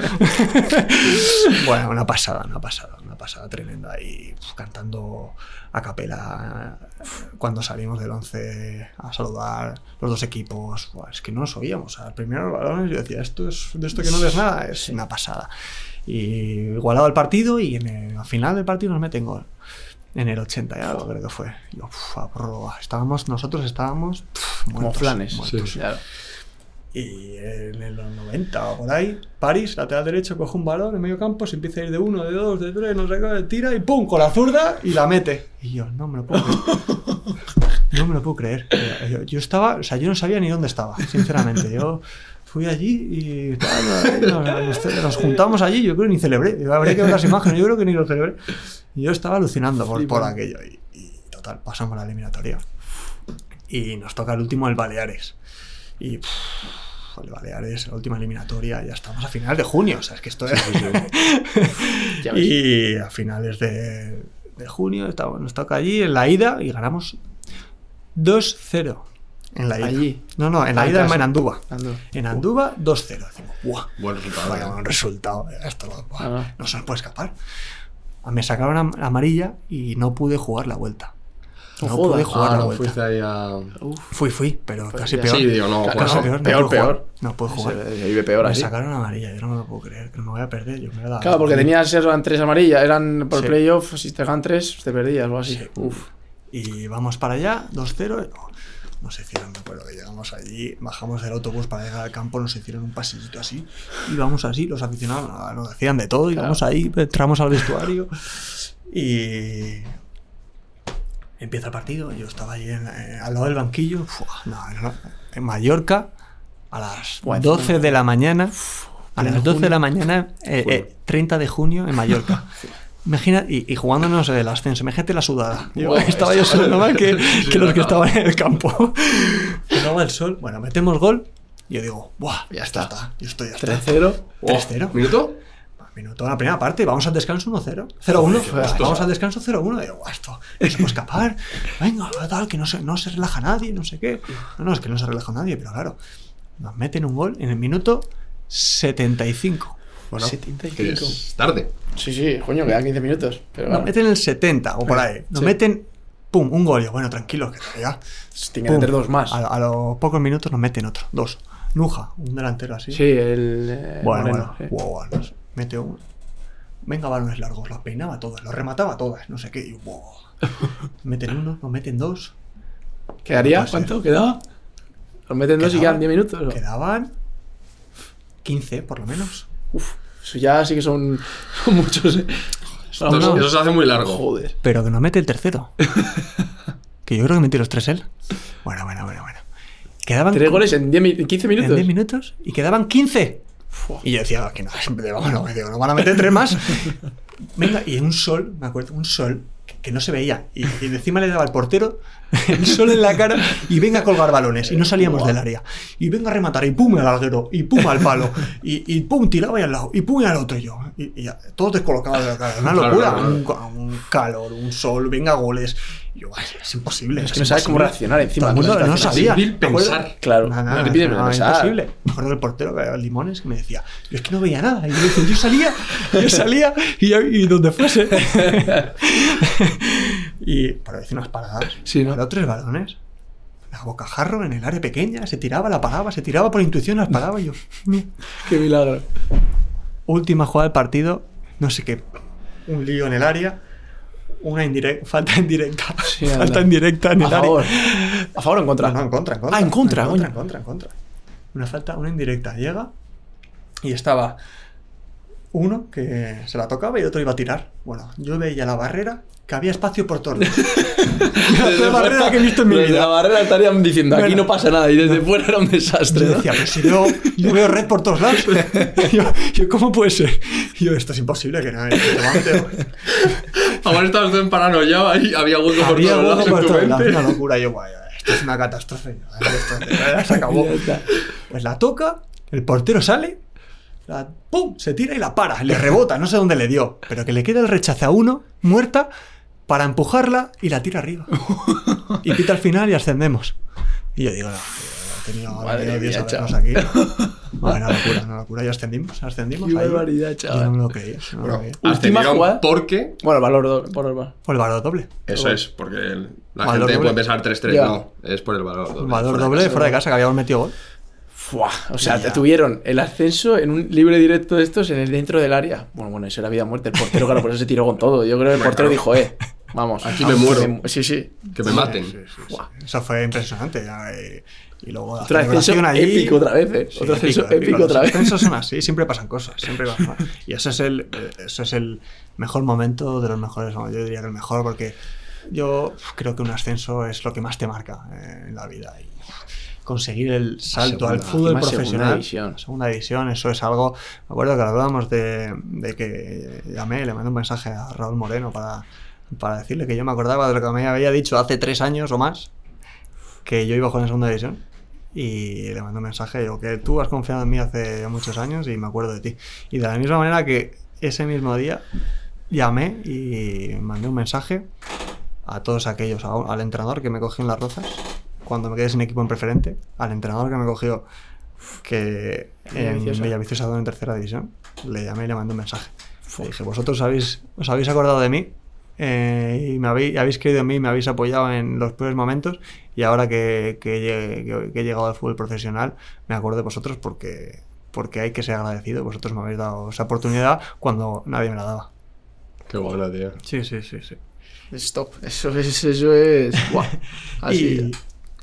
C: [LAUGHS] bueno, una pasada, una pasada, una pasada tremenda. Y uf, cantando a capela cuando salimos del 11 a saludar los dos equipos. Buah, es que no nos oíamos. Al primero los balones yo decía, esto es de esto que no ves nada, es una pasada. Y igualado el partido y en el, al final del partido nos meten gol. En el 80 y algo creo que fue. Yo, uf. Estábamos, nosotros estábamos
B: Como
C: muertos,
B: flanes.
C: muertos.
A: Sí.
B: Claro.
C: Y en el 90 o por ahí, París, lateral derecho, coge un balón en medio campo, se empieza a ir de uno, de dos, de tres, no sé qué, tira y ¡pum! con la zurda y la mete. Y yo, no me lo puedo creer. [LAUGHS] No me lo puedo creer. Yo, yo estaba, o sea, yo no sabía ni dónde estaba, sinceramente. Yo fui allí y estaba- [LAUGHS] nos, juntamos allí, yo creo que ni celebré. Yo habría que ver las imágenes, yo creo que ni lo celebré. Y yo estaba alucinando por, por aquello. Y, y total, pasamos la eliminatoria. Y nos toca el último, el Baleares. Y pff, el Baleares, la última eliminatoria, ya estamos a finales de junio. O sea, es que esto es. [LAUGHS]
B: Ves.
C: y a finales de, de junio estamos, nos toca allí en la ida y ganamos 2-0 en la ida.
B: Allí.
C: No, no, en la
B: Ah, en
C: ida en Andúba.
B: Andúba.
C: En Andúba 2-0. Decimos.
A: Buen resultado.
C: Vaya
A: ¿eh?
C: buen resultado. Esto lo- buah,
B: Ah, no.
C: se nos puede escapar. Me sacaron am- amarilla y no pude jugar la vuelta.
B: No
C: pude jugar
A: Ah,
C: la
A: no
C: vuelta.
A: fuiste ahí a.
B: Uf.
C: Fui, fui, pero
B: Pues
C: casi
B: ya.
C: peor.
A: Sí, digo, no,
C: Casi
B: no,
C: peor, no
B: peor,
C: puedo jugar.
B: peor.
C: No puedo jugar.
B: Se, se vive peor
C: me
B: así.
C: sacaron amarilla, yo no me lo puedo creer, que no me voy a perder. Yo me
B: Claro, porque tenías eran tres amarillas, eran por
C: Sí.
B: playoff, si te ganan tres, te perdías o así.
C: Sí.
B: Uf.
C: Y vamos para allá, 2-0. Nos hicieron, me acuerdo que llegamos allí, bajamos del autobús para llegar al campo, nos hicieron un pasillito así. Y vamos así, los aficionados nos decían de todo. Y
B: Claro.
C: ahí, entramos al vestuario. Y. Empieza el partido. Yo estaba allí en- eh, al lado del banquillo. Fua, no, no, en Mallorca, a las
B: Buah,
C: 12 de la mañana. A las 12 de la mañana, eh, eh, 30 de junio en Mallorca. [LAUGHS] Imagina, y, y jugándonos el ascenso, imagínate la sudada. Yo [LAUGHS] estaba yo sudando más que, [LAUGHS]
A: Sí,
C: que los que
A: no.
C: estaban en el campo. [LAUGHS] Llegaba el sol, bueno, metemos gol. Y yo digo, ¡buah!
B: Ya está.
C: Yo estoy ya está.
B: 3-0.
A: Oh,
C: 3-0.
A: ¿Minuto?
C: Minuto en la primera parte, vamos al descanso 1-0. 0-1.
B: Joder,
C: Vamos al descanso 0-1. Digo, "Buah, esto no se puede escapar. Venga, tal, que no se, no se relaja nadie, no sé qué. No, no, es que no se relaja nadie, pero claro. Nos meten un gol en el minuto 75.
A: Bueno,
B: 75.
A: que es tarde.
B: Sí, sí, coño, quedan 15 minutos. Pero
C: Nos meten el 70 o por ahí. Nos
B: Sí.
C: meten, pum, un gol. Yo, bueno, tranquilo, que todavía.
B: tiene que meter dos más.
C: A, a los pocos minutos nos meten otro, dos. Nuja, un delantero así.
B: Sí, el. eh,
C: Bueno,
B: Moreno,
C: bueno,
B: sí.
C: wow, nos mete un. Venga, balones largos, los peinaba todos, los remataba todas, no sé qué. Y, wow. [LAUGHS] Meten uno, nos meten dos.
B: ¿Quedaría?
C: No.
B: ¿Cuánto? ¿Quedaba? Los meten dos y quedan 10 minutos. ¿o?
C: Quedaban 15 por lo menos.
B: Uf, eso ya sí que son, [LAUGHS] son muchos. ¿eh?
A: Eso se hace muy largo.
B: Joder.
C: Pero que no mete el tercero. [LAUGHS] que yo creo que metió los tres él. Bueno, bueno, bueno, bueno. Quedaban
B: Tres goles en 10 mi- 15
C: en
B: minutos.
C: 10 minutos y quedaban 15.
B: Fua.
C: Y yo decía, que no, [LAUGHS] digo, no van a meter tres más. Venga, y en un sol, me acuerdo, un sol que, no se veía. Y, y encima le daba al portero [LAUGHS] el sol en la cara y venga a colgar balones. Y no salíamos del área. Y venga a rematar, y pum al larguero, y pum al palo, y, y pum tiraba ahí al lado, y pum al otro y yo. Y, y ya, todos descolocados de la cara. Una
A: Claro,
C: locura.
A: claro,
C: Un, un calor, un sol, venga goles. Y yo, "Ay, es imposible.
B: Es que no sabes cómo
C: imposible".
B: reaccionar encima,
C: Todo el
B: no
C: mundo no sabía. ¿te
A: pensar.
B: Claro,
C: Nada,
B: no
C: nada,
B: te pide
C: nada,
B: pensar.
C: imposible. Me acuerdo del portero que limones que me decía, yo es que no veía nada. Y yo, decía, yo salía, yo salía y, y donde fuese. [LAUGHS] y para decir unas paradas,
B: Sí, ¿no?
C: paró tres balones. A bocajarro en el área pequeña, se tiraba, la paraba, se tiraba por intuición, las paraba y yo.
B: Qué milagro.
C: Última jugada del partido, no sé qué, un lío en el área, una indirecta, falta indirecta,
B: Sí, [LAUGHS]
C: falta indirecta en
B: A
C: el área.
B: favor. ¿A favor o en contra?
C: No, no, en contra, en contra.
B: Ah, en contra,
C: en contra, en contra, en contra. Una falta, una indirecta. Llega y estaba uno que se la tocaba y otro iba a tirar. Bueno, yo veía la barrera que había espacio por todos lados. [LAUGHS] la peor barrera que he visto en mi
B: Desde la
C: vida.
B: barrera estarían diciendo, aquí no pasa nada, y desde fuera era un desastre.
C: Yo
B: ¿no?
C: decía, pero si veo, yo veo red por todos lados. [LAUGHS] yo, yo, ¿cómo puede ser? Yo, esto es imposible que no. Efectivamente,
A: Ahora estabas en paranoia y había hueco por todos lados
C: por todos lados. Una locura. Yo, "Buah, esto es una catástrofe. Se acabó. [LAUGHS] Pues la toca, el portero sale, la, ¡pum! Se tira y la para. Le rebota, no sé dónde le dio. Pero que le queda el rechace a uno, muerta, para empujarla y la tira arriba. Y pita al final y ascendemos. Y yo digo, no, he tenido, he
B: Madre mía,
C: aquí. [LAUGHS] Bueno, una locura, una locura. Y ascendimos, ascendimos.
B: Qué
C: ahí.
B: barbaridad,
C: Yo
B: chaval.
C: no lo creía. no lo
A: Bueno.
B: Última jugada.
A: porque
B: Bueno, valor doble, por el valor.
C: Fue el valor doble.
A: Eso es, porque el- la
C: Valor
A: gente
C: doble.
A: puede pensar 3-3,
B: Ya.
A: no, es por el valor doble.
C: El valor
A: Fuera de
C: doble
A: casa.
C: fuera de casa que habíamos metido gol.
B: Fuah, o sea, tuvieron el ascenso en un libre directo de estos en el dentro del área. Bueno, bueno, eso era vida o muerte. El portero, claro, por eso se tiró con todo. Yo creo que el portero dijo, eh, vamos.
A: Aquí me muero.
B: que Sí, sí.
A: Que me maten.
C: Sí, sí, sí.
B: Buah.
C: Eso fue impresionante. ya, eh, Y luego
B: ascenso épico otra vez, eh.
C: Sí,
B: Otro ascenso épico
C: Los
B: otra vez.
C: ascensos son así, siempre pasan cosas. Siempre pasan- Y ese es el, ese es el mejor momento de los mejores. Yo diría que el mejor porque yo creo que un ascenso es lo que más te marca eh, en la vida. Y conseguir el salto al fútbol
B: encima segunda
C: profesional.
B: división.
C: Segunda división, eso es algo. Me acuerdo que hablábamos de, de que llamé, le mandé un mensaje a Raúl Moreno para, para decirle que yo me acordaba de lo que me había dicho hace tres años o más, que yo iba a jugar en segunda división. Y le mandé un mensaje, digo, que tú has confiado en mí hace muchos años y me acuerdo de ti. Y de la misma manera que ese mismo día llamé y mandé un mensaje a todos aquellos, a- al entrenador que me cogió en las rozas, cuando me quedé sin equipo en preferente, al entrenador que me cogió que en
B: Villaviciosa.
C: Villaviciosa 2 en tercera división, le llamé y le mandé un mensaje. Le dije, vosotros habéis, os habéis acordado de mí eh, y me habéis, habéis creído en mí, me habéis apoyado en los peores momentos y ahora que, que, que- que he llegado al fútbol profesional me acuerdo de vosotros porque, porque hay que ser agradecido. Vosotros me habéis dado esa oportunidad cuando nadie me la daba.
A: Qué bueno, tío.
C: Sí, sí, sí, sí.
B: Stop. Eso es. Eso es. [LAUGHS] Así.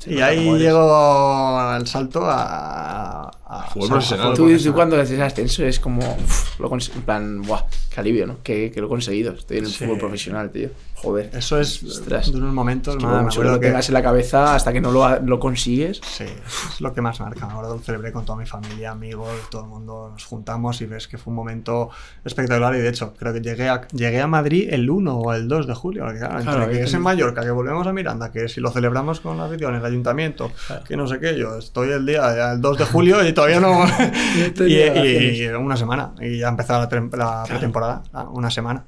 C: Y y ahí llego al salto a, a
A: Fútbol
C: a-
B: Tú, tú cuando haces ascenso es como. uf, lo en plan, buah, qué alivio, ¿no? Que, que lo he conseguido. Estoy en el
C: Sí.
B: fútbol profesional, tío. Joder.
C: Eso es
B: Ostras.
C: de unos momentos,
B: Que mucho que
C: acuerdo
B: lo
C: que-
B: tengas en la cabeza hasta que no lo, lo consigues.
C: Sí, es lo que más marca. Me acuerdo que celebré con toda mi familia, amigos, todo el mundo nos juntamos y ves que fue un momento espectacular. Y de hecho, creo que llegué a, llegué a Madrid el 1 o el 2 de julio. porque, claro, entre
B: Claro,
C: que
B: ahí
C: es en Mallorca, que volvemos a Miranda, que si lo celebramos con la afición, el ayuntamiento, que no sé qué, yo estoy el día, el 2 de julio y todavía no. [LAUGHS] [LAUGHS] y, y- y una semana. Y ya empezó la, la pretemporada, una semana.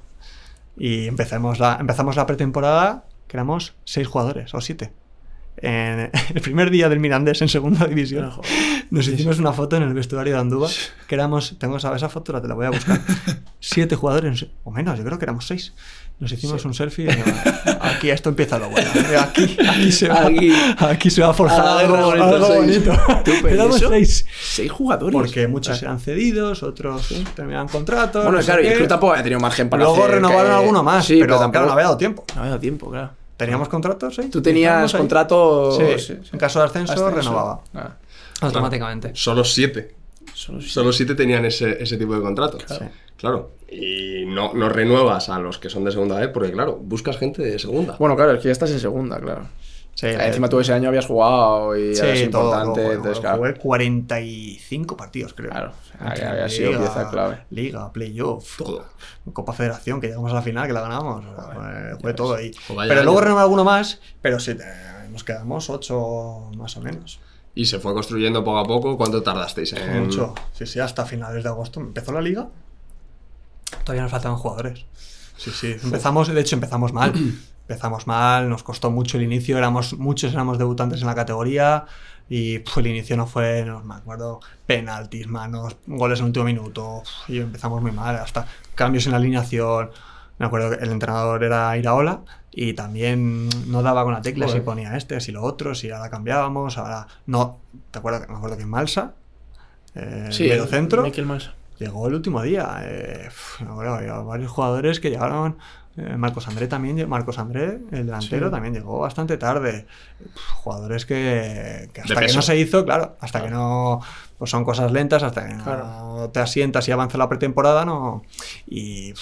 C: Y empezamos la, empezamos la pretemporada, que éramos seis jugadores o siete. En [LAUGHS] el primer día del Mirandés en segunda división,
B: Ojo.
C: nos hicimos una foto en el vestuario de Andúba, que éramos, tengo esa, esa foto, la te la voy a buscar, [LAUGHS] siete jugadores, o menos, yo creo que éramos seis. Nos hicimos un selfie [LAUGHS] y dijimos, aquí esto empieza lo bueno. Aquí, aquí, se, va,
B: Aquí.
C: aquí se va a forjar
B: A
C: algo,
B: bonito,
C: algo
B: seis.
C: bonito. Éramos [LAUGHS] seis.
B: Seis jugadores.
C: Porque muchos eran cedidos, otros terminaban contratos.
B: Bueno,
C: no
B: claro, y el club tampoco había tenido margen para
C: Luego
B: hacer
C: renovaron
B: que-
C: alguno más,
B: Sí,
C: pero,
B: tampoco-
C: claro, no había dado tiempo.
B: No había dado tiempo, claro.
C: Teníamos contratos, ¿sí?
B: Tú tenías
C: Estábamos ahí.
B: contrato.
C: Sí, en caso de ascenso, renovaba.
B: Ah.
C: Automáticamente.
A: Solo 7.
B: Solo si-
A: Solo siete tenían ese, ese tipo de contrato.
B: Claro.
A: Claro. Y no, no renuevas a los que son de segunda vez porque, claro, buscas gente de segunda.
B: Bueno, claro, es que ya estás en segunda, claro.
C: Sí,
B: sea, encima tú ese año habías jugado y
C: Sí,
B: eras
C: todo,
B: importante,
C: todo,
B: entonces,
C: bueno,
B: claro.
C: Jugué 45 partidos, creo.
B: Claro, o sea, había sido pieza clave.
C: Liga, playoff,
A: Todo.
C: Copa Federación, que llegamos a la final, que la ganamos. fue todo ahí. Pero
A: año.
C: luego renové alguno más, pero sí, eh, nos quedamos 8 más o menos.
A: Y se fue construyendo poco a poco. ¿Cuánto tardasteis en...?
C: Mucho. Sí, sí, hasta finales de agosto. Empezó la liga. Todavía nos faltaban jugadores. Sí, sí. Empezamos, de hecho, empezamos mal. [CLEARS THROAT] Empezamos mal, nos costó mucho el inicio. Éramos, muchos éramos debutantes en la categoría. Y pf, el inicio no fue, no me acuerdo, penaltis, manos, goles en el último minuto. Y empezamos muy mal, hasta cambios en la alineación. Me acuerdo que el entrenador era Iraola y también no daba con la tecla si
B: Joder.
C: ponía este, si lo otro, si ahora cambiábamos, ahora no. ¿Te acuerdas? Me acuerdo que en Malsa, eh,
B: Sí,
C: medio centro,
B: Malsa.
C: Llegó el último día. eh, había varios jugadores que llegaron. eh, Marcos André también, Marcos André, el delantero,
B: Sí.
C: también llegó bastante tarde. Jugadores que, que hasta que no se hizo, claro, hasta que no. Pues son cosas lentas, hasta que no te asientas y avanza la pretemporada, no. Y.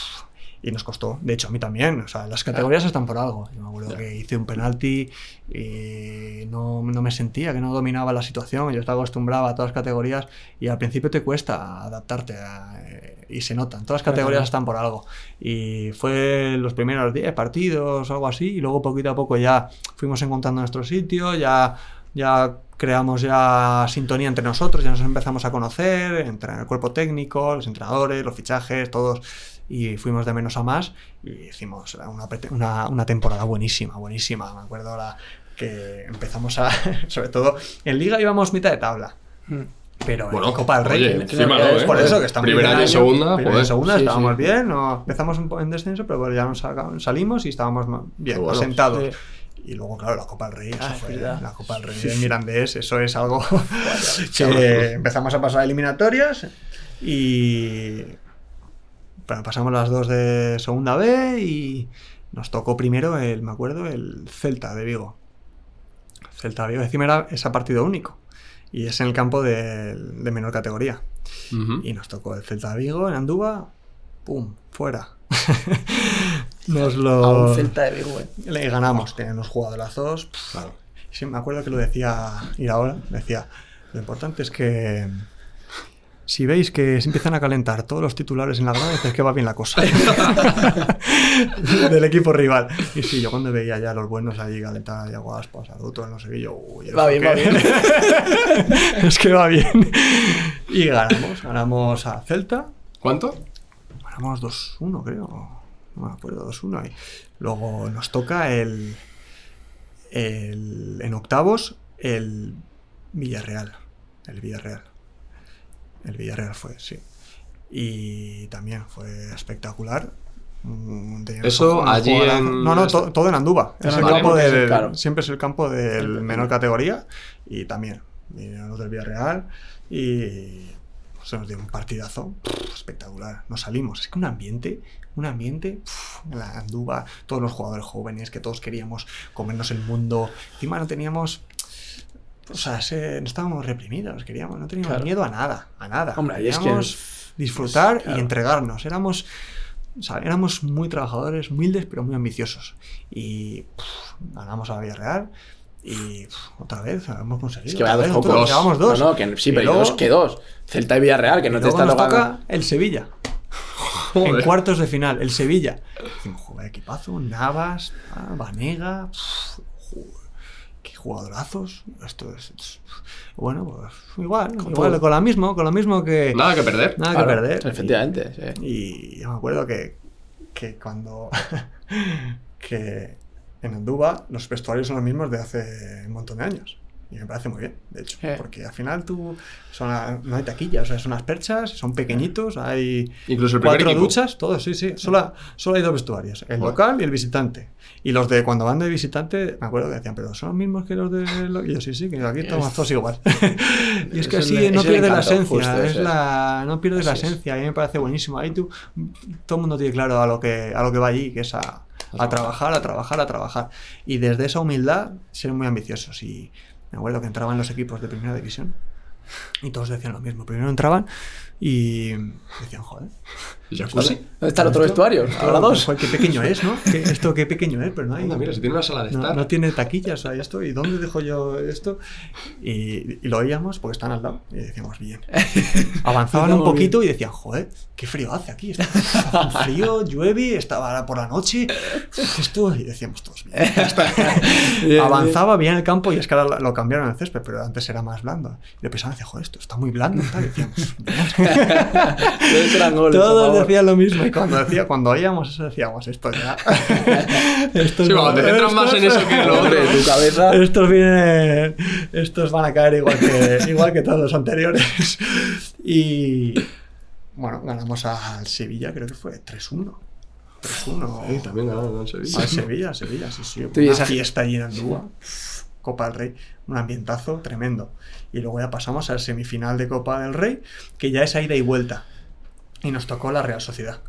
C: y nos costó. De hecho, a mí también. O sea, las categorías están por algo. Yo me acuerdo que hice un penalti y no, no me sentía, que no dominaba la situación. Yo estaba acostumbrado a todas las categorías y al principio te cuesta adaptarte a- eh, y se notan. Todas las categorías
B: Ajá.
C: están por algo. Y fue los primeros 10 partidos, algo así, y luego poquito a poco ya fuimos encontrando nuestro sitio, ya, ya creamos ya sintonía entre nosotros, ya nos empezamos a conocer, entre el cuerpo técnico, los entrenadores, los fichajes, todos y fuimos de menos a más y hicimos una, una, una temporada buenísima, buenísima. Me acuerdo ahora que empezamos a, [LAUGHS] sobre todo, en liga íbamos mitad de tabla,
B: Mm.
C: pero
A: Bueno,
C: en Copa del Rey...
A: oye,
C: en-
A: encima,
C: es
A: ¿no,
C: por
A: eh?
C: eso que estamos
A: Primer
C: bien
A: año,
C: el
A: segunda, joder.
C: en segunda
B: Sí,
C: estábamos
B: sí.
C: bien, no, empezamos un poco en descenso, pero bueno, ya nos salimos y estábamos bien,
A: bueno.
C: asentados.
B: Sí.
C: Y luego, claro, la Copa del Rey,
B: Ah, es
C: fue, la Copa del Rey
B: Sí,
C: del. Mirandés, eso es algo [LAUGHS] que empezamos a pasar eliminatorias y pasamos las dos de segunda B y nos tocó primero el, me acuerdo, el Celta de Vigo. Celta de Vigo, encima era ese partido único y es en el campo de, de menor categoría. Y nos tocó el Celta de Vigo en Andúba, ¡pum! Fuera. [LAUGHS] nos lo...
B: A un Celta de Vigo, eh.
C: Le ganamos, teníamos jugadorazos. pf,
A: Claro.
C: Sí, me acuerdo que lo decía Iraola, decía, lo importante es que si veis que se empiezan a calentar todos los titulares en la grada, es que va bien la cosa. [LAUGHS] Del equipo rival. Y sí, yo cuando veía ya a los buenos allí calentar a Guaspas, a Duto, no sé qué, yo, uy,
B: Va bien, va bien. [LAUGHS]
C: es que va bien. Y ganamos, ganamos a Celta,
A: ¿Cuánto?
C: Ganamos 2-1, creo. No me acuerdo, 2-1. Y luego nos toca el, el- En octavos, el Villarreal. El Villarreal. El Villarreal fue, sí. Y también fue espectacular. Mm,
A: Eso allí en-
C: No, no, to- todo en Andúba. Es el campo del-
B: claro.
C: Siempre es el campo del menor categoría. Y también vinieron los del Villarreal. Y se nos dio un partidazo pff, espectacular. Nos salimos. Es que un ambiente, un ambiente, pff, en la Andúba, todos los jugadores jóvenes que todos queríamos comernos el mundo. Encima no teníamos. O sea, se- no estábamos reprimidos, queríamos, no teníamos
B: Claro.
C: miedo a nada, a nada.
B: Hombre, y es que-
C: Queríamos disfrutar
B: claro.
C: y entregarnos. Éramos, o sea, éramos muy trabajadores, humildes, pero muy ambiciosos. Y pff, ganamos a Villarreal. Y pff, otra vez hemos conseguido.
B: Es que vaya dos
C: Llevamos dos.
B: No, no, que, sí,
C: Y
B: pero ¿y
C: luego-
B: dos que dos. Celta y Villarreal, que no te está
C: nos toca el Sevilla. En cuartos de final, el Sevilla. Joder, equipazo, Navas, ah, Vanega, pff, joder, qué jugadorazos. Esto es, es- bueno, pues igual,
B: Con
C: igual con lo mismo, con lo mismo que
A: Nada que perder.
C: nada
B: Claro,
C: que perder.
B: Efectivamente, sí.
C: Y yo me acuerdo que, que cuando [LAUGHS] que en Andúba los vestuarios son los mismos de hace un montón de años. Y me parece muy bien, de hecho,
B: Eh.
C: porque al final tú son no hay taquillas, o sea, son unas perchas, son pequeñitos, hay
A: Incluso el
C: cuatro
A: equipo.
C: duchas, todo, sí, sí. Solo, solo hay dos vestuarios, el local y el visitante. Y los de cuando van de visitante, me acuerdo que decían, pero son los mismos que los de... lo-". Y yo, sí, sí, que aquí estamos todos igual. [LAUGHS] y es que así
B: el-
C: no pierdes la esencia, es la, no pierdes la esencia, a mí me parece buenísimo. Ahí tú, todo el mundo tiene claro a lo que, a lo que va allí, que es a, a trabajar, a trabajar, a trabajar. Y desde esa humildad, ser muy ambiciosos. Y me acuerdo que entraban los equipos de primera división Y todos decían lo mismo. Primero entraban y decían, joder. [LAUGHS]
B: ¿Dónde está el otro vestuario? Ahora dos.
C: joder, qué pequeño es, ¿no? ¿Qué- [LAUGHS] esto qué pequeño es, pero no hay.
A: Anda, mira, si tiene una sala de
C: no,
A: estar.
C: no tiene taquillas, o sea, esto, ¿y dónde dejo yo esto? Y, y lo oíamos porque están al lado y decíamos, bien. [LAUGHS] Avanzaban un poquito y decían, joder, qué frío hace aquí. Está frío, llueve, estaba por la noche. Esto, y decíamos todos, bien. Avanzaba bien el campo y es que ahora lo cambiaron el césped, pero antes era más blando. Y lo pensaban, decía, joder, esto está muy blando. y tal", Y decíamos, bien. [LAUGHS]
B: Todos eran goles,
C: Todos decían lo mismo y cuando, decía, cuando oíamos eso decíamos esto ya. [LAUGHS] esto
A: Sí, cuando te centras más en eso que en lo otro.
B: Tu cabeza.
C: Estos vienen. Estos van a caer igual que, [LAUGHS] igual que todos los anteriores. Y. Bueno, ganamos al Sevilla, creo que fue 3-1. 3-1.
A: Sí, también ganaron en Sevilla.
C: Al Sevilla, Sevilla, sí, sí. Una
B: esa-
C: fiesta allí en Andúa. Copa del Rey, un ambientazo tremendo. Y luego ya pasamos al semifinal de Copa del Rey, que ya es a ida y vuelta. Y nos tocó la Real Sociedad.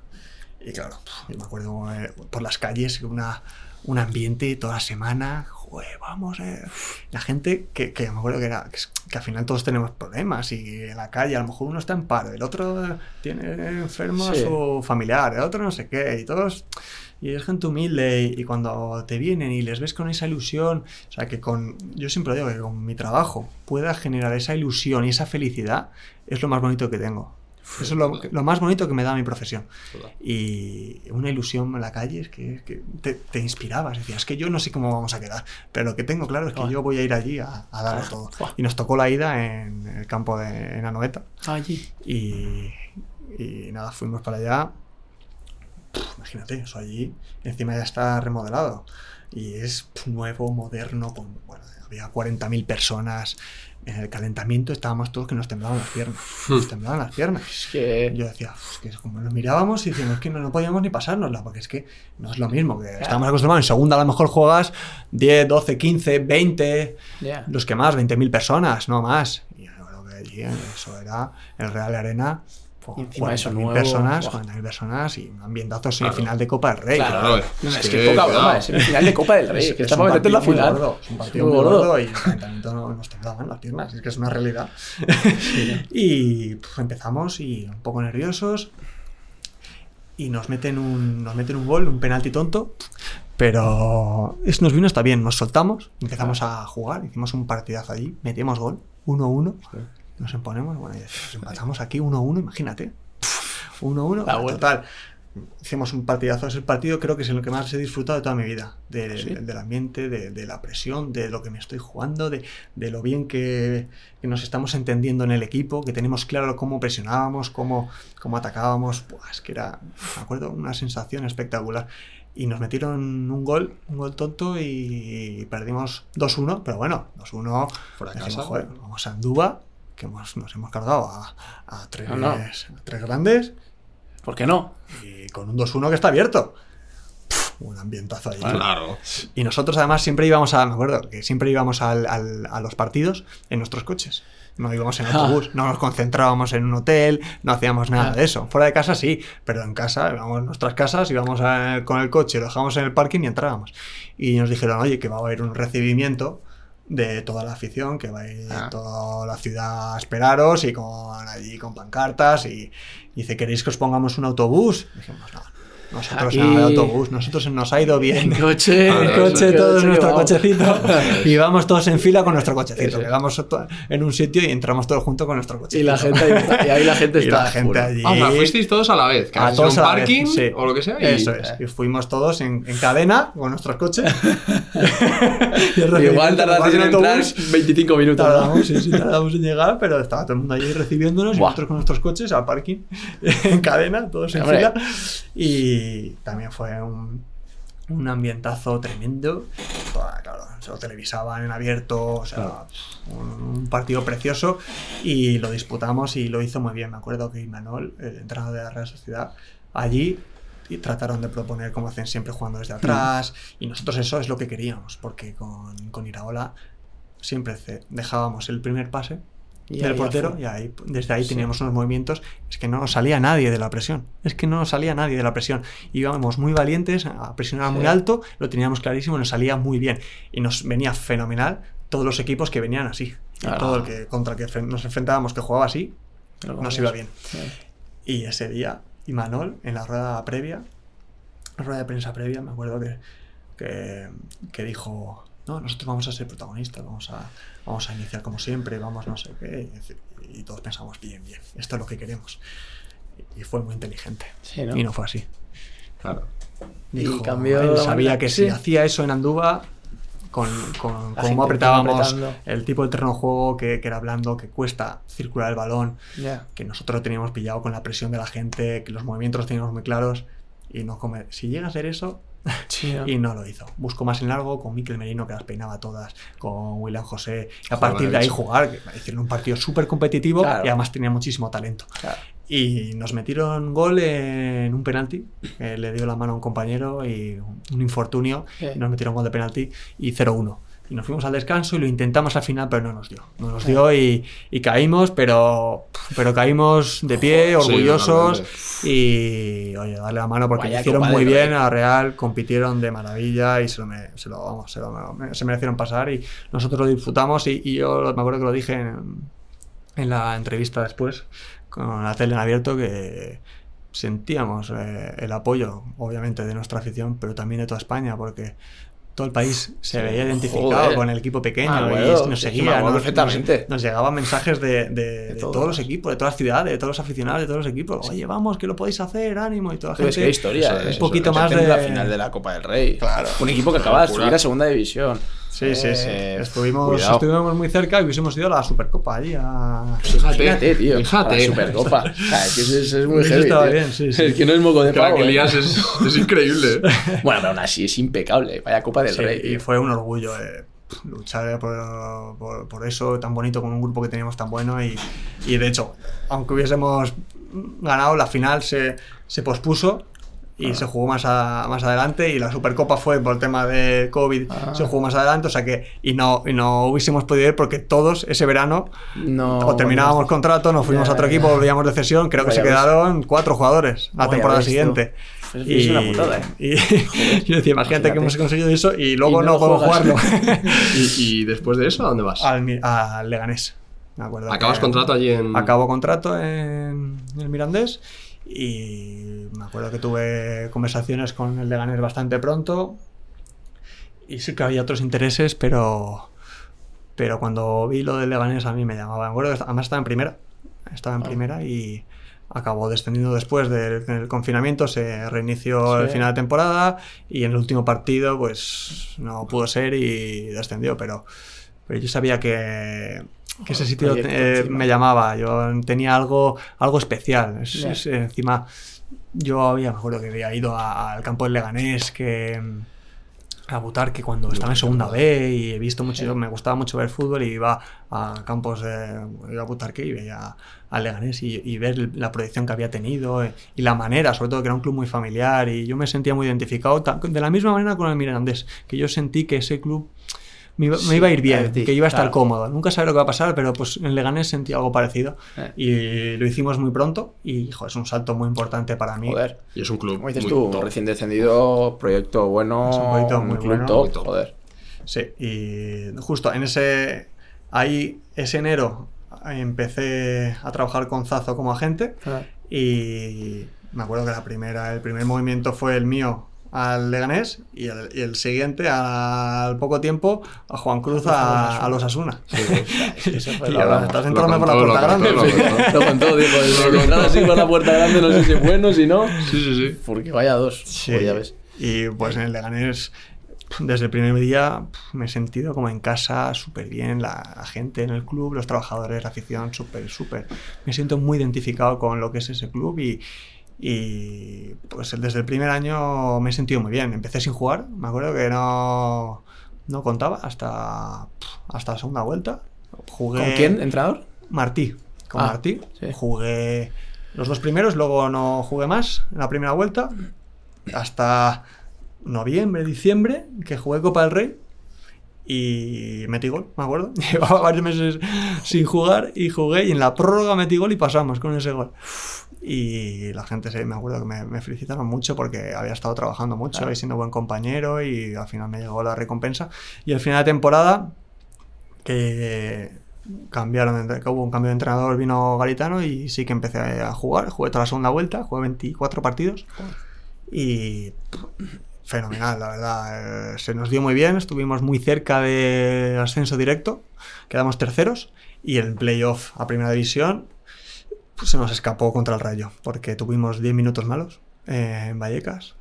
C: Y claro, yo me acuerdo eh, por las calles, una, un ambiente toda la semana. Joder, vamos, eh. La gente que, que me acuerdo que era que, que al final todos tenemos problemas y en la calle a lo mejor uno está en paro, el otro tiene enfermo a
B: Sí.
C: su familiar, el otro no sé qué, y todos. Y es gente humilde y, y cuando te vienen y les ves con esa ilusión, o sea que con, yo siempre digo que con mi trabajo pueda generar esa ilusión y esa felicidad, es lo más bonito que tengo. Eso es lo, lo más bonito que me da mi profesión. Y una ilusión en la calle es que, que te, te inspirabas. Decías, es que yo no sé cómo vamos a quedar, pero lo que tengo claro es que yo voy a ir allí a, a darlo todo. Y nos tocó la ida en el campo de en Anoeta.
B: Allí.
C: Y, y nada, fuimos para allá. Pff, imagínate, eso allí. Encima ya está remodelado. Y es pff, nuevo, moderno. Con, bueno, había 40.000 personas. En el calentamiento estábamos todos que nos temblaban las piernas. Nos temblaban las piernas.
B: Es que.
C: Yo decía, "Uf, que es como nos mirábamos y decíamos es que no, no podíamos ni pasárnosla, porque es que no es lo mismo. que Estamos acostumbrados, en segunda a lo mejor juegas 10, 12, 15, 20,
B: Ya.
C: los que más, 20.000 personas, no más. Y yo creo que allí eso era el Real Arena.
B: Encima eso
C: 40.000
B: nuevo,
C: personas,
B: buah.
C: 40.000 personas y un ambientazo semifinal de Copa del Rey.
A: Claro,
B: No,
A: es
B: es
A: que,
B: que poca broma, es semifinal de Copa del Rey.
C: Es,
B: que está para meterte en la final.
C: gordo, es un partido
B: Muy gordo.
C: gordo y el calentamiento no- nos temblaban las piernas, es que es una realidad. [LAUGHS] y pues, empezamos y un poco nerviosos y nos meten un, nos meten un gol, un penalti tonto, pero es, nos vino hasta bien, nos soltamos, empezamos a jugar, hicimos un partidazo allí, metimos gol, 1-1, nos imponemos, bueno, y empatamos aquí 1-1, imagínate. 1-1,
B: Ah, bueno.
C: total. Hicimos un partidazo. Ese partido creo que es el que más he disfrutado de toda mi vida. De-
B: ¿Sí?
C: Del ambiente, de, de la presión, de lo que me estoy jugando, de, de lo bien que, que nos estamos entendiendo en el equipo, que tenemos claro cómo presionábamos, cómo, cómo atacábamos. Pues que era, me acuerdo, una sensación espectacular. Y nos metieron un gol, un gol tonto y perdimos 2-1, pero bueno, 2-1.
A: Fuera de
C: decimos,
A: casa.
C: "Joder, vamos a Andúba, que hemos- nos hemos cargado a, a tres,
B: No, no.
C: a tres grandes
B: ¿Por qué no?
C: y con un 2-1 que está abierto. Pff, un ambientazo ahí.
A: Claro.
C: Y nosotros además siempre íbamos a, me acuerdo, que siempre íbamos al- al- a los partidos en nuestros coches. No íbamos en autobús, no nos concentrábamos en un hotel, no hacíamos nada
B: Ah.
C: de eso. Fuera de casa sí, pero en casa, íbamos a nuestras casas, íbamos a- con el coche, lo dejábamos en el parking y entrábamos. Y nos dijeron, oye, que va a haber un recibimiento de toda la afición, que va a ir
B: Ah.
C: toda la ciudad a esperaros y con allí con pancartas y, y dice, ¿queréis que os pongamos un autobús? Dijimos, no, nosotros
B: Aquí-
C: nada de autobús, nosotros nos ha ido bien.
B: En coche.
A: Ah,
C: El
A: no,
C: coche,
B: en
C: todo
B: coche,
C: nuestro
B: vamos.
C: cochecito. [LAUGHS] Y vamos todos en fila con nuestro cochecito. Llegamos en un sitio y entramos todos juntos con nuestro cochecito.
B: Y la gente ahí está- y ahí la gente [LAUGHS]
C: Y
B: está
C: la gente allí.
A: Ah, o sea, fuisteis todos a la vez. Que
C: a todos
A: ido a un
C: la vez,
A: parking
C: sí.
A: o lo que sea. Y...
C: Eso es. Y fuimos todos en, en cadena con nuestros coches. [LAUGHS] Y el
B: Igual
C: recibimiento,
B: tardaste en
C: en
B: entrar
C: autobús,
B: 25 minutos. ¿no?
C: Tardamos, sí, sí, tardamos en llegar, pero estaba todo el mundo allí recibiéndonos y nosotros con nuestros coches al parking en cadena, todos en
B: Hombre.
C: fila. Y también fue un, un ambientazo tremendo. Toda, claro, se lo televisaban en abierto, o sea, un, un partido precioso y lo disputamos y lo hizo muy bien. Me acuerdo que Imanol, el entrenador de la Real Sociedad, allí y trataron de proponer como hacen siempre jugando desde atrás y nosotros eso es lo que queríamos porque con, con Iraola siempre dejábamos el primer pase
B: Y
C: del portero
B: fue.
C: y ahí desde ahí
B: Sí.
C: teníamos unos movimientos es que no nos salía nadie de la presión es que no nos salía nadie de la presión íbamos muy valientes a presionar muy alto lo teníamos clarísimo nos salía muy bien y nos venía fenomenal todos los equipos que venían así Y
B: Claro.
C: todo el que contra el que nos enfrentábamos que jugaba así,
B: Pero
C: nos iba bien.
B: Sí.
C: Y ese día, Imanol, en la rueda previa, la rueda de prensa previa, me acuerdo que, que, que dijo, no, nosotros vamos a ser protagonistas, vamos a, vamos a iniciar como siempre, vamos no sé qué. Y, y todos pensamos, bien, bien, esto es lo que queremos. Y, y fue muy inteligente.
B: Sí, ¿no?
C: Y no fue así.
A: Claro.
B: Y cambió
C: él sabía que
B: sí.
C: si hacía eso en Andúba, con, cómo apretábamos
B: apretando.
C: el tipo de terreno de juego que, que era blando, que cuesta circular el balón, que nosotros lo teníamos pillado con la presión de la gente, que los movimientos los teníamos muy claros. Y no come- si llega a hacer eso, [LAUGHS]
B: Sí, ¿no?
C: y no lo hizo. Buscó más en largo con Miquel Merino, que las peinaba todas, con William José. Y a
A: Joder,
C: partir de ahí jugar, que hicieron un partido súper competitivo
B: Claro.
C: y además tenía muchísimo talento.
B: Claro.
C: Y nos metieron gol en un penalti. le dio la mano a un compañero y un infortunio.
B: Sí.
C: Y nos metieron gol de penalti y 0-1. Y nos fuimos al descanso y lo intentamos al final, pero no nos dio. No nos dio y, y caímos, pero, pero caímos de pie,
A: sí,
C: orgullosos. y oye, darle la mano porque lo hicieron muy bien a Real, compitieron de maravilla y se lo, me- se lo, vamos, se lo- se merecieron pasar. Y nosotros lo disfrutamos. Y, y yo me acuerdo que lo dije en, en la entrevista después con la tele en abierto que sentíamos eh, el apoyo, obviamente, de nuestra afición, pero también de toda España, porque todo el país se veía identificado
B: Joder.
C: con el equipo pequeño
B: Ah,
C: y
B: bueno,
C: nos
B: sí,
C: seguía. nos-
B: perfectamente.
C: Nos, nos llegaban mensajes de, de- de
B: todos.
C: todos los equipos, de todas las ciudades, de todos los aficionados, de todos los equipos. Oye, vamos, que lo podéis hacer, ánimo y toda la
B: Tú ves
C: gente.
B: qué historia,
A: eso
B: eh.
A: es,
C: un poquito
B: Eso
C: más
B: es
C: de
B: la final de la Copa del Rey.
C: Claro.
B: Un equipo que acaba de subir a segunda división.
C: Sí, sí, sí.
B: Eh,
C: Estuvimos,
B: cuidado.
C: estuvimos muy cerca y hubiésemos ido a la Supercopa allí a...
A: Fíjate,
B: Fíjate, tío.
A: fíjate.
B: a La Supercopa. [LAUGHS] O sea, es que es, es muy heavy.
C: estaba
B: tío.
C: bien, sí, sí.
B: Es que no es moco de
A: Crack
B: pavo. eh.
A: Elías es, es increíble. [LAUGHS]
B: Bueno, pero aún así es impecable. Vaya Copa del
C: Sí,
B: Rey.
C: y
B: tío.
C: fue un orgullo eh, luchar por, por- por eso tan bonito con un grupo que teníamos tan bueno y, y de hecho, aunque hubiésemos ganado, la final se, se pospuso y se jugó más, a- más adelante y la Supercopa fue por el tema de COVID,
B: Ah.
C: se jugó más adelante, o sea que y no, y no hubiésemos podido ir porque todos ese verano
B: No,
C: o terminábamos contrato, nos fuimos
B: Ya,
C: a otro equipo, volvíamos de cesión, creo que
B: Vaya
C: se quedaron cuatro jugadores la
B: Vaya
C: temporada siguiente.
B: Pues es una putada, ¿eh?
C: y [LAUGHS] yo decía, imagínate
B: Imagínate.
C: que hemos conseguido eso y luego
B: Y
C: no,
B: no
C: podemos jugarlo. [LAUGHS]
A: ¿Y, y después de eso, ¿a dónde vas?
C: al, al Leganés. Me acuerdo
A: ¿Acabas
C: que
A: contrato allí en...?
C: Acabo contrato en el Mirandés y me acuerdo que tuve conversaciones con el Leganés bastante pronto y sí que había otros intereses, pero pero cuando vi lo del Leganés a mí me llamaba. Me acuerdo que además estaba en primera, estaba en
B: Ah.
C: primera y acabó descendiendo después del, del confinamiento, se reinició
B: Sí.
C: el final de temporada y en el último partido pues no pudo ser y descendió, pero, pero yo sabía que, que ese sitio eh, me llamaba, yo tenía algo, algo especial. Es- es, encima, yo había, me acuerdo que había ido a- al campo del Leganés, que a Butarque cuando estaba en segunda B y he visto mucho, me gustaba mucho ver fútbol y iba a campos de iba a Butarque y veía al Leganés y, y ver la proyección que había tenido eh, y la manera, sobre todo que era un club muy familiar y yo me sentía muy identificado de la misma manera con el Mirandés, que yo sentí que ese club me iba, me
B: Sí,
C: iba a ir bien,
B: a ti,
C: que iba a estar
B: claro.
C: cómodo. Nunca sabré lo que va a pasar, pero pues en Leganés sentí algo parecido
B: Eh.
C: y lo hicimos muy pronto y hijo, es un salto muy importante para mí.
B: Joder.
A: Y es un club
B: Como dices
A: muy
B: tú,
A: top.
B: recién descendido, proyecto bueno,
C: Es un proyecto
B: un
C: muy
B: club
C: bueno.
B: top,
A: Muy top.
B: joder.
C: Sí, y justo en ese. Ahí, ese enero, empecé a trabajar con Zazo como agente. Y me acuerdo que la primera, el primer movimiento fue el mío al Leganés y el, y el siguiente, al poco tiempo, a Juan Cruz a, a los Asuna. Y
B: lo
C: ahora
B: hablamos.
C: estás entrando por la puerta grande.
A: lo contó.
B: Dijo, entrar así por la puerta grande no sé si es bueno, si no.
A: Sí, sí, sí.
B: Porque vaya dos.
C: Sí.
B: Pues ya ves.
C: Y pues en el Leganés, desde el primer día, me he sentido como en casa, súper bien, la, la gente en el club, los trabajadores, la afición, súper, súper. Me siento muy identificado con lo que es ese club y, y pues desde el primer año me he sentido muy bien. Empecé sin jugar, me acuerdo que no, no contaba hasta, hasta la segunda vuelta. Jugué
B: ¿Con quién, entrenador?
C: Martí. Con
B: Ah,
C: Martí.
B: sí.
C: Jugué los dos primeros, luego no jugué más en la primera vuelta. Hasta noviembre, diciembre, que jugué Copa del Rey. Y metí gol, me acuerdo. [LAUGHS] Llevaba varios meses sin jugar y jugué. Y en la prórroga metí gol y pasamos con ese gol. Y la gente, se, me acuerdo que me, me felicitaron mucho porque había estado trabajando mucho
B: Claro.
C: y siendo buen compañero. Y al final me llegó la recompensa. Y al final de temporada, que cambiaron, que hubo un cambio de entrenador, vino Garitano y sí que empecé a jugar. Jugué toda la segunda vuelta, jugué 24 partidos y fenomenal, la verdad. Eh, se nos dio muy bien, estuvimos muy cerca del ascenso directo, quedamos terceros y el playoff a primera división pues, se nos escapó contra el Rayo porque tuvimos 10 minutos malos eh, en Vallecas.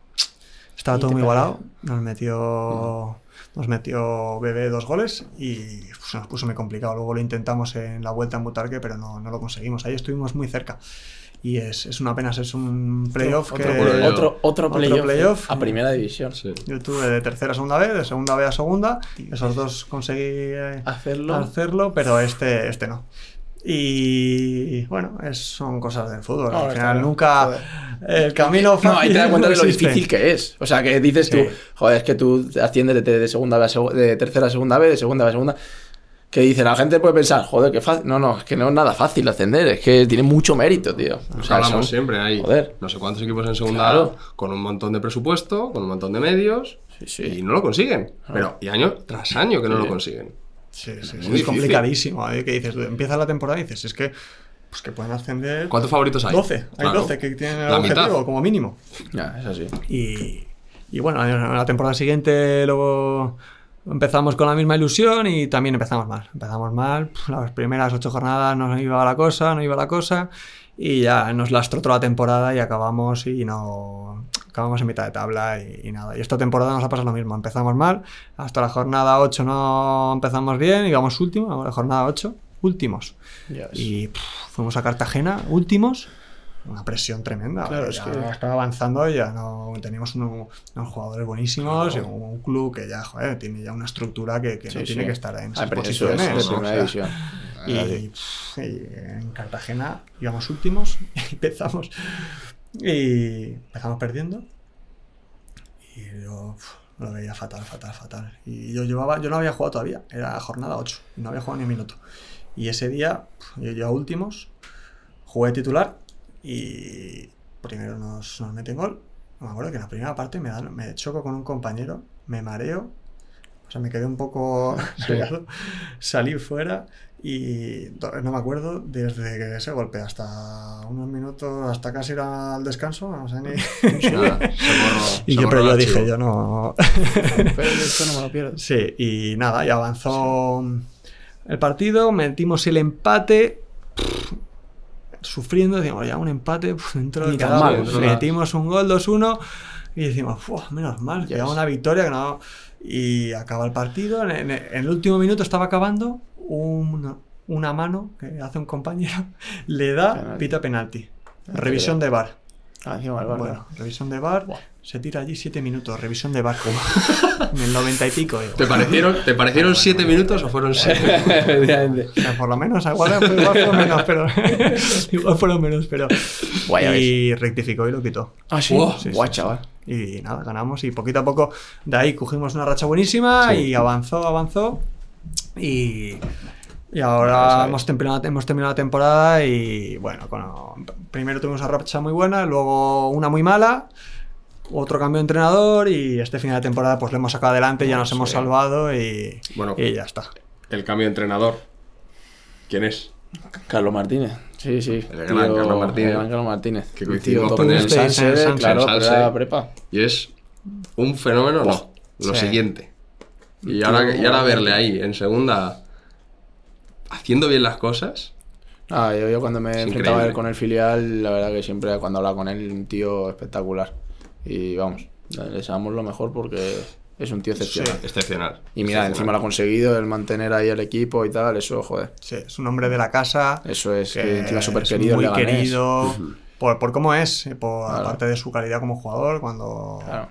C: Estaba todo muy igualado. Nos metió, nos metió Bebé dos goles y pues, se nos puso muy complicado. Luego lo intentamos en la vuelta en Butarque, pero no, no lo conseguimos. Ahí estuvimos muy cerca. Y es, es una pena, es un playoff
B: otro,
C: que...
B: otro, otro
C: Otro
B: playoff,
C: playoff.
B: a primera división.
A: Sí.
C: Yo tuve de tercera a segunda B, de segunda B a segunda. Esos dos conseguí eh,
B: Hacerlo.
C: hacerlo, pero este, este no. Y bueno, es- son cosas del fútbol.
B: No,
C: Al final
B: bien.
C: nunca
B: Joder.
C: el camino fácil
B: No, ahí te das cuenta
C: no
B: de lo difícil que es. O sea, que dices tú,
C: Sí.
B: joder, es que tú asciendes de, de segunda a segu- de tercera a segunda B, de segunda a segunda. Que dice, la gente puede pensar, joder, qué fácil. No, no, es que no es nada fácil ascender, es que tiene mucho mérito, tío. O sea,
A: hablamos
B: son-
A: siempre, hay
B: Joder.
A: no sé cuántos equipos en segunda
B: Claro.
A: A, con un montón de presupuesto, con un montón de medios,
B: Sí, sí.
A: y no lo consiguen. Pero, y año tras año que no
B: Sí.
A: lo consiguen.
C: Sí, sí, sí, es complicadísimo. ¿eh? Que dices, empieza la temporada y dices, es que, pues que pueden ascender
A: ¿Cuántos favoritos hay?
C: 12. Hay
A: Claro.
C: 12 que tienen el
A: La
C: objetivo
A: mitad.
C: como mínimo.
B: Ya, es así.
C: Y, y bueno, en la temporada siguiente luego empezamos con la misma ilusión y también empezamos mal. Empezamos mal, las primeras ocho jornadas no iba la cosa, no iba la cosa y ya nos lastró toda la temporada y acabamos y no acabamos en mitad de tabla y, y nada. Y esta temporada nos ha pasado lo mismo. Empezamos mal, hasta la jornada 8 no empezamos bien, íbamos últimos, ahora jornada 8, últimos.
B: Ya ves.
C: Y pf, fuimos a Cartagena, últimos. Una presión tremenda.
B: Claro,
C: ya
B: es que-
C: estaba avanzando y ya no teníamos uno- unos jugadores buenísimos y un, un club que ya, joder, tiene ya una estructura que, que
B: Sí,
C: no tiene
B: sí.
C: que estar en
B: Ah,
C: esas
B: división.
C: Y, y en Cartagena íbamos últimos [LAUGHS] y empezamos y empezamos perdiendo. Y yo lo veía fatal, fatal, fatal. Y yo llevaba, yo no había jugado todavía era jornada 8 y no había jugado ni un minuto. Y ese día pf, yo llevaba últimos jugué titular y primero nos, nos meten gol. Me acuerdo que en la primera parte me, dan- me choco con un compañero me mareo o sea, me quedé un poco mareado. [LAUGHS] Salí fuera y no me acuerdo desde que ese golpe hasta unos minutos, hasta casi ir al descanso, no sé ni. [LAUGHS]
A: Nada, se borró- [LAUGHS]
C: y
A: se
C: yo, [LAUGHS] pero yo dije, yo no.
B: Pero esto no me lo pierdo.
C: sí, y nada, y avanzó el partido, metimos el empate. Sufriendo, decíamos, ya un empate dentro
B: Ni
C: de
B: tan
C: cada
B: mal.
C: Metimos un gol, 2-1 y decimos, "Fua, menos mal,
B: Ya
C: llegaba
B: ves.
C: una victoria que no. Y acaba el partido. En, en- en el último minuto estaba acabando. Un- una mano que hace un compañero [LAUGHS] le da,
B: Penalti.
C: pita penalti. Revisión de bar.
B: Ah, encima del bar,
C: Bueno, revisión de bar.
B: Buah.
C: Se tira allí 7 minutos. Revisión de bar. [LAUGHS] en el 90 y pico. digo,
A: ¿Te parecieron, ¿Te parecieron siete minutos o fueron siete? [LAUGHS]
B: Efectivamente.
C: o sea, por lo menos, igual, igual fueron menos, pero. igual fueron menos, pero.
B: Guay,
C: y rectificó y lo quitó.
B: Ah, sí.
A: Wow.
C: Sí,
B: Guay,
C: sí,
B: chaval.
C: Y nada, ganamos y poquito a poco de ahí cogimos una racha buenísima
A: Sí.
C: y avanzó, avanzó. Y, y ahora hemos terminado, hemos terminado la temporada y bueno, primero tuvimos una racha muy buena, luego una muy mala, otro cambio de entrenador y este final de temporada pues lo hemos sacado adelante, ya nos
B: Sí.
C: hemos salvado y,
A: Bueno.
C: y ya está.
A: El cambio de entrenador. ¿Quién es?
B: Carlos Martínez. Sí, sí.
A: El gran Carlos Martínez.
B: El gran Carlos Martínez.
A: Que coincidimos con
B: en Sanse, claro, prepa.
A: Y es un fenómeno, no. Lo
C: Sí.
A: siguiente. Y ahora, y ahora verle ahí, en segunda, haciendo bien las cosas.
B: Ah, yo, yo cuando me enfrentaba
A: increíble.
B: él con el filial, la verdad que siempre cuando hablaba con él, un tío espectacular. Y vamos, le deseamos lo mejor porque es un tío excepcional.
A: Excepcional.
B: Y mira, encima lo ha conseguido, el mantener ahí el equipo y tal, eso, joder.
C: Sí, es un hombre de la casa.
B: Eso es,
C: que
B: encima súper querido.
C: muy [LAUGHS] querido por, por cómo es, eh, por,
B: Claro.
C: aparte de su calidad como jugador, cuando
B: Claro.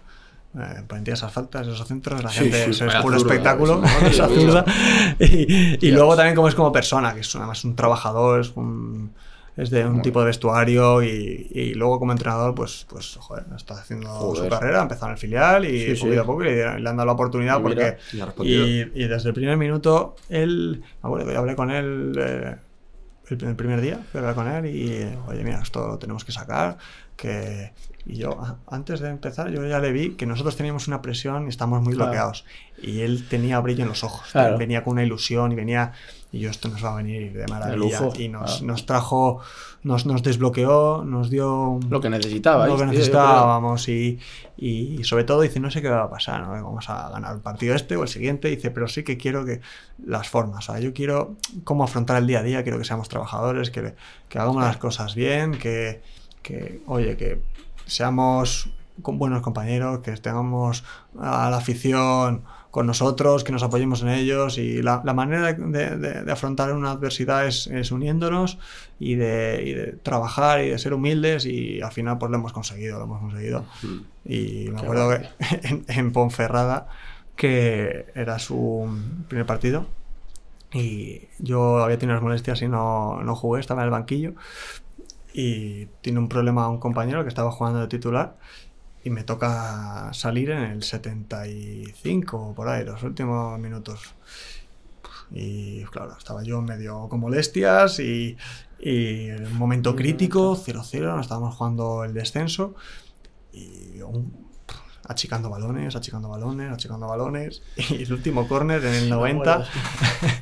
C: Eh, ponía esas faltas, esos centros, la
B: Sí,
C: gente
B: sí,
C: es puro espectáculo, [LAUGHS]
B: es.
C: Y, luego también como es como persona, que es además un trabajador, es, un, es de un tipo de vestuario y, y luego como entrenador, pues, pues joder, está haciendo
B: Joder.
C: su carrera, ha empezado en el filial y
B: Sí,
C: a poco le, le han dado la oportunidad
B: Y
C: porque...
A: y
C: desde el primer minuto, él, me acuerdo que yo hablé con él eh, el, el primer día, fui a hablar con él y, oye, mira, esto lo tenemos que sacar. que... Y yo, a- antes de empezar, yo ya le vi que nosotros teníamos una presión y estamos muy
B: Claro.
C: bloqueados. Y él tenía brillo en los ojos.
B: Claro.
C: Venía con una ilusión y venía... Y yo, esto nos va a venir de maravilla.
B: lujo.
C: Y nos,
B: Ah.
C: nos trajo, nos, nos desbloqueó, nos dio...
B: Lo que necesitabais.
C: lo que necesitábamos y, y sobre todo dice, no sé qué va a pasar, ¿no? vamos a ganar el partido este o el siguiente, dice, pero sí que quiero que las formas, o sea, yo quiero cómo afrontar el día a día, quiero que seamos trabajadores, que, que hagamos las cosas bien, que, que, oye, que seamos con buenos compañeros, que tengamos a la afición con nosotros, que nos apoyemos en ellos y la, la manera de, de- de afrontar una adversidad es, es uniéndonos y de, y de trabajar y de ser humildes y al final pues lo hemos conseguido, lo hemos conseguido. Y me
B: Qué
C: acuerdo que [LAUGHS] en, en Ponferrada, que era su primer partido, y yo había tenido unas molestias y no, no jugué, estaba en el banquillo, y tiene un problema un compañero que estaba jugando de titular, y me toca salir en el 75 o por ahí, los últimos minutos. Y claro, estaba yo medio con molestias y, y en un momento crítico, 0-0, nos estábamos jugando el descenso y un- achicando balones, achicando balones, achicando balones. [LAUGHS] Y el último córner en el 90,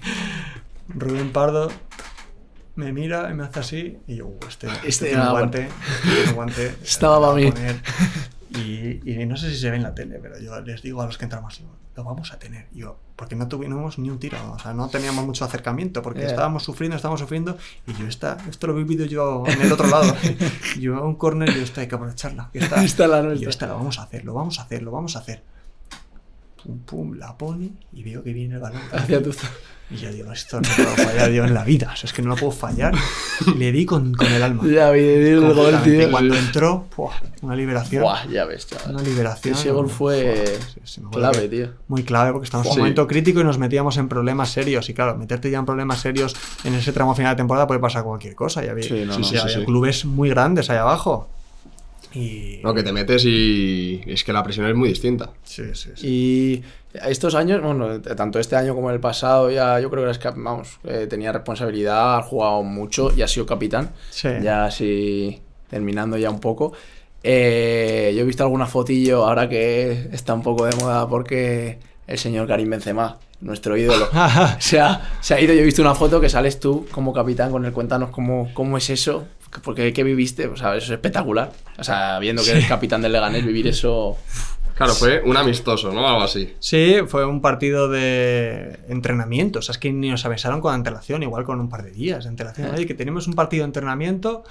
C: [LAUGHS] Rubén Pardo me mira y me hace así y yo, "Uh, este, este,
B: Este
C: tiene un
B: era
C: guante, este un guante. [LAUGHS]
B: Estaba
C: me va
B: para mí.
C: poner". [LAUGHS] Y, y no sé si se ve en la tele, pero yo les digo a los que entramos, digo, lo vamos a tener. Y yo, porque no tuvimos ni un tiro, o sea, no teníamos mucho acercamiento, porque
B: Yeah.
C: estábamos sufriendo, estábamos sufriendo. Y yo, esta, esto lo he vivido yo en el otro lado. [LAUGHS] yo a un córner y yo, esta hay que aprovecharla. que Esta,
B: Esta es la
C: y yo,
B: nuestra.
C: esta la vamos a hacer, lo vamos a hacer, lo vamos a hacer. Pum, pum, la pone y veo que viene el balón.
B: Hacia tu
C: Y yo digo, esto no puedo fallar yo en la vida, o sea, es que no lo puedo fallar. Le di con, con el alma.
B: Ya vi el gol, tío.
C: Y cuando entró, ¡buah! una liberación.
B: Buah, ya ves, chaval.
C: Una liberación.
B: Ese gol fue clave, tío.
C: Muy clave porque estamos en un
A: Sí.
C: momento crítico y nos metíamos en problemas serios. Y claro, meterte ya en problemas serios en ese tramo final de temporada puede pasar cualquier cosa. Y había,
B: Sí, no,
A: Sí,
B: no.
C: y
A: sí,
C: había clubes muy grandes ahí abajo. Y.
A: No, que te metes y es que la presión es muy distinta.
C: Sí, sí, sí.
B: Y estos años, bueno, tanto este año como el pasado, ya yo creo que es que, vamos, eh, tenía responsabilidad, ha jugado mucho y ha sido capitán.
C: Sí.
B: Ya así, terminando ya un poco. Eh, yo he visto alguna fotillo ahora que está un poco de moda porque el señor Karim Benzema, nuestro ídolo, [LAUGHS] se ha, se ha ido. Yo he visto una foto que sales tú como capitán con él. Cuéntanos cómo, cómo es eso, porque qué viviste. O sea, eso es espectacular. O sea, viendo que eres capitán del Leganés, vivir eso. [LAUGHS]
A: Claro, fue un amistoso, ¿no? Algo así.
C: Sí, fue un partido de entrenamiento. O sea, es que ni nos avisaron con antelación, igual con un par de días de antelación.
B: Eh.
C: Oye, que tenemos un partido de entrenamiento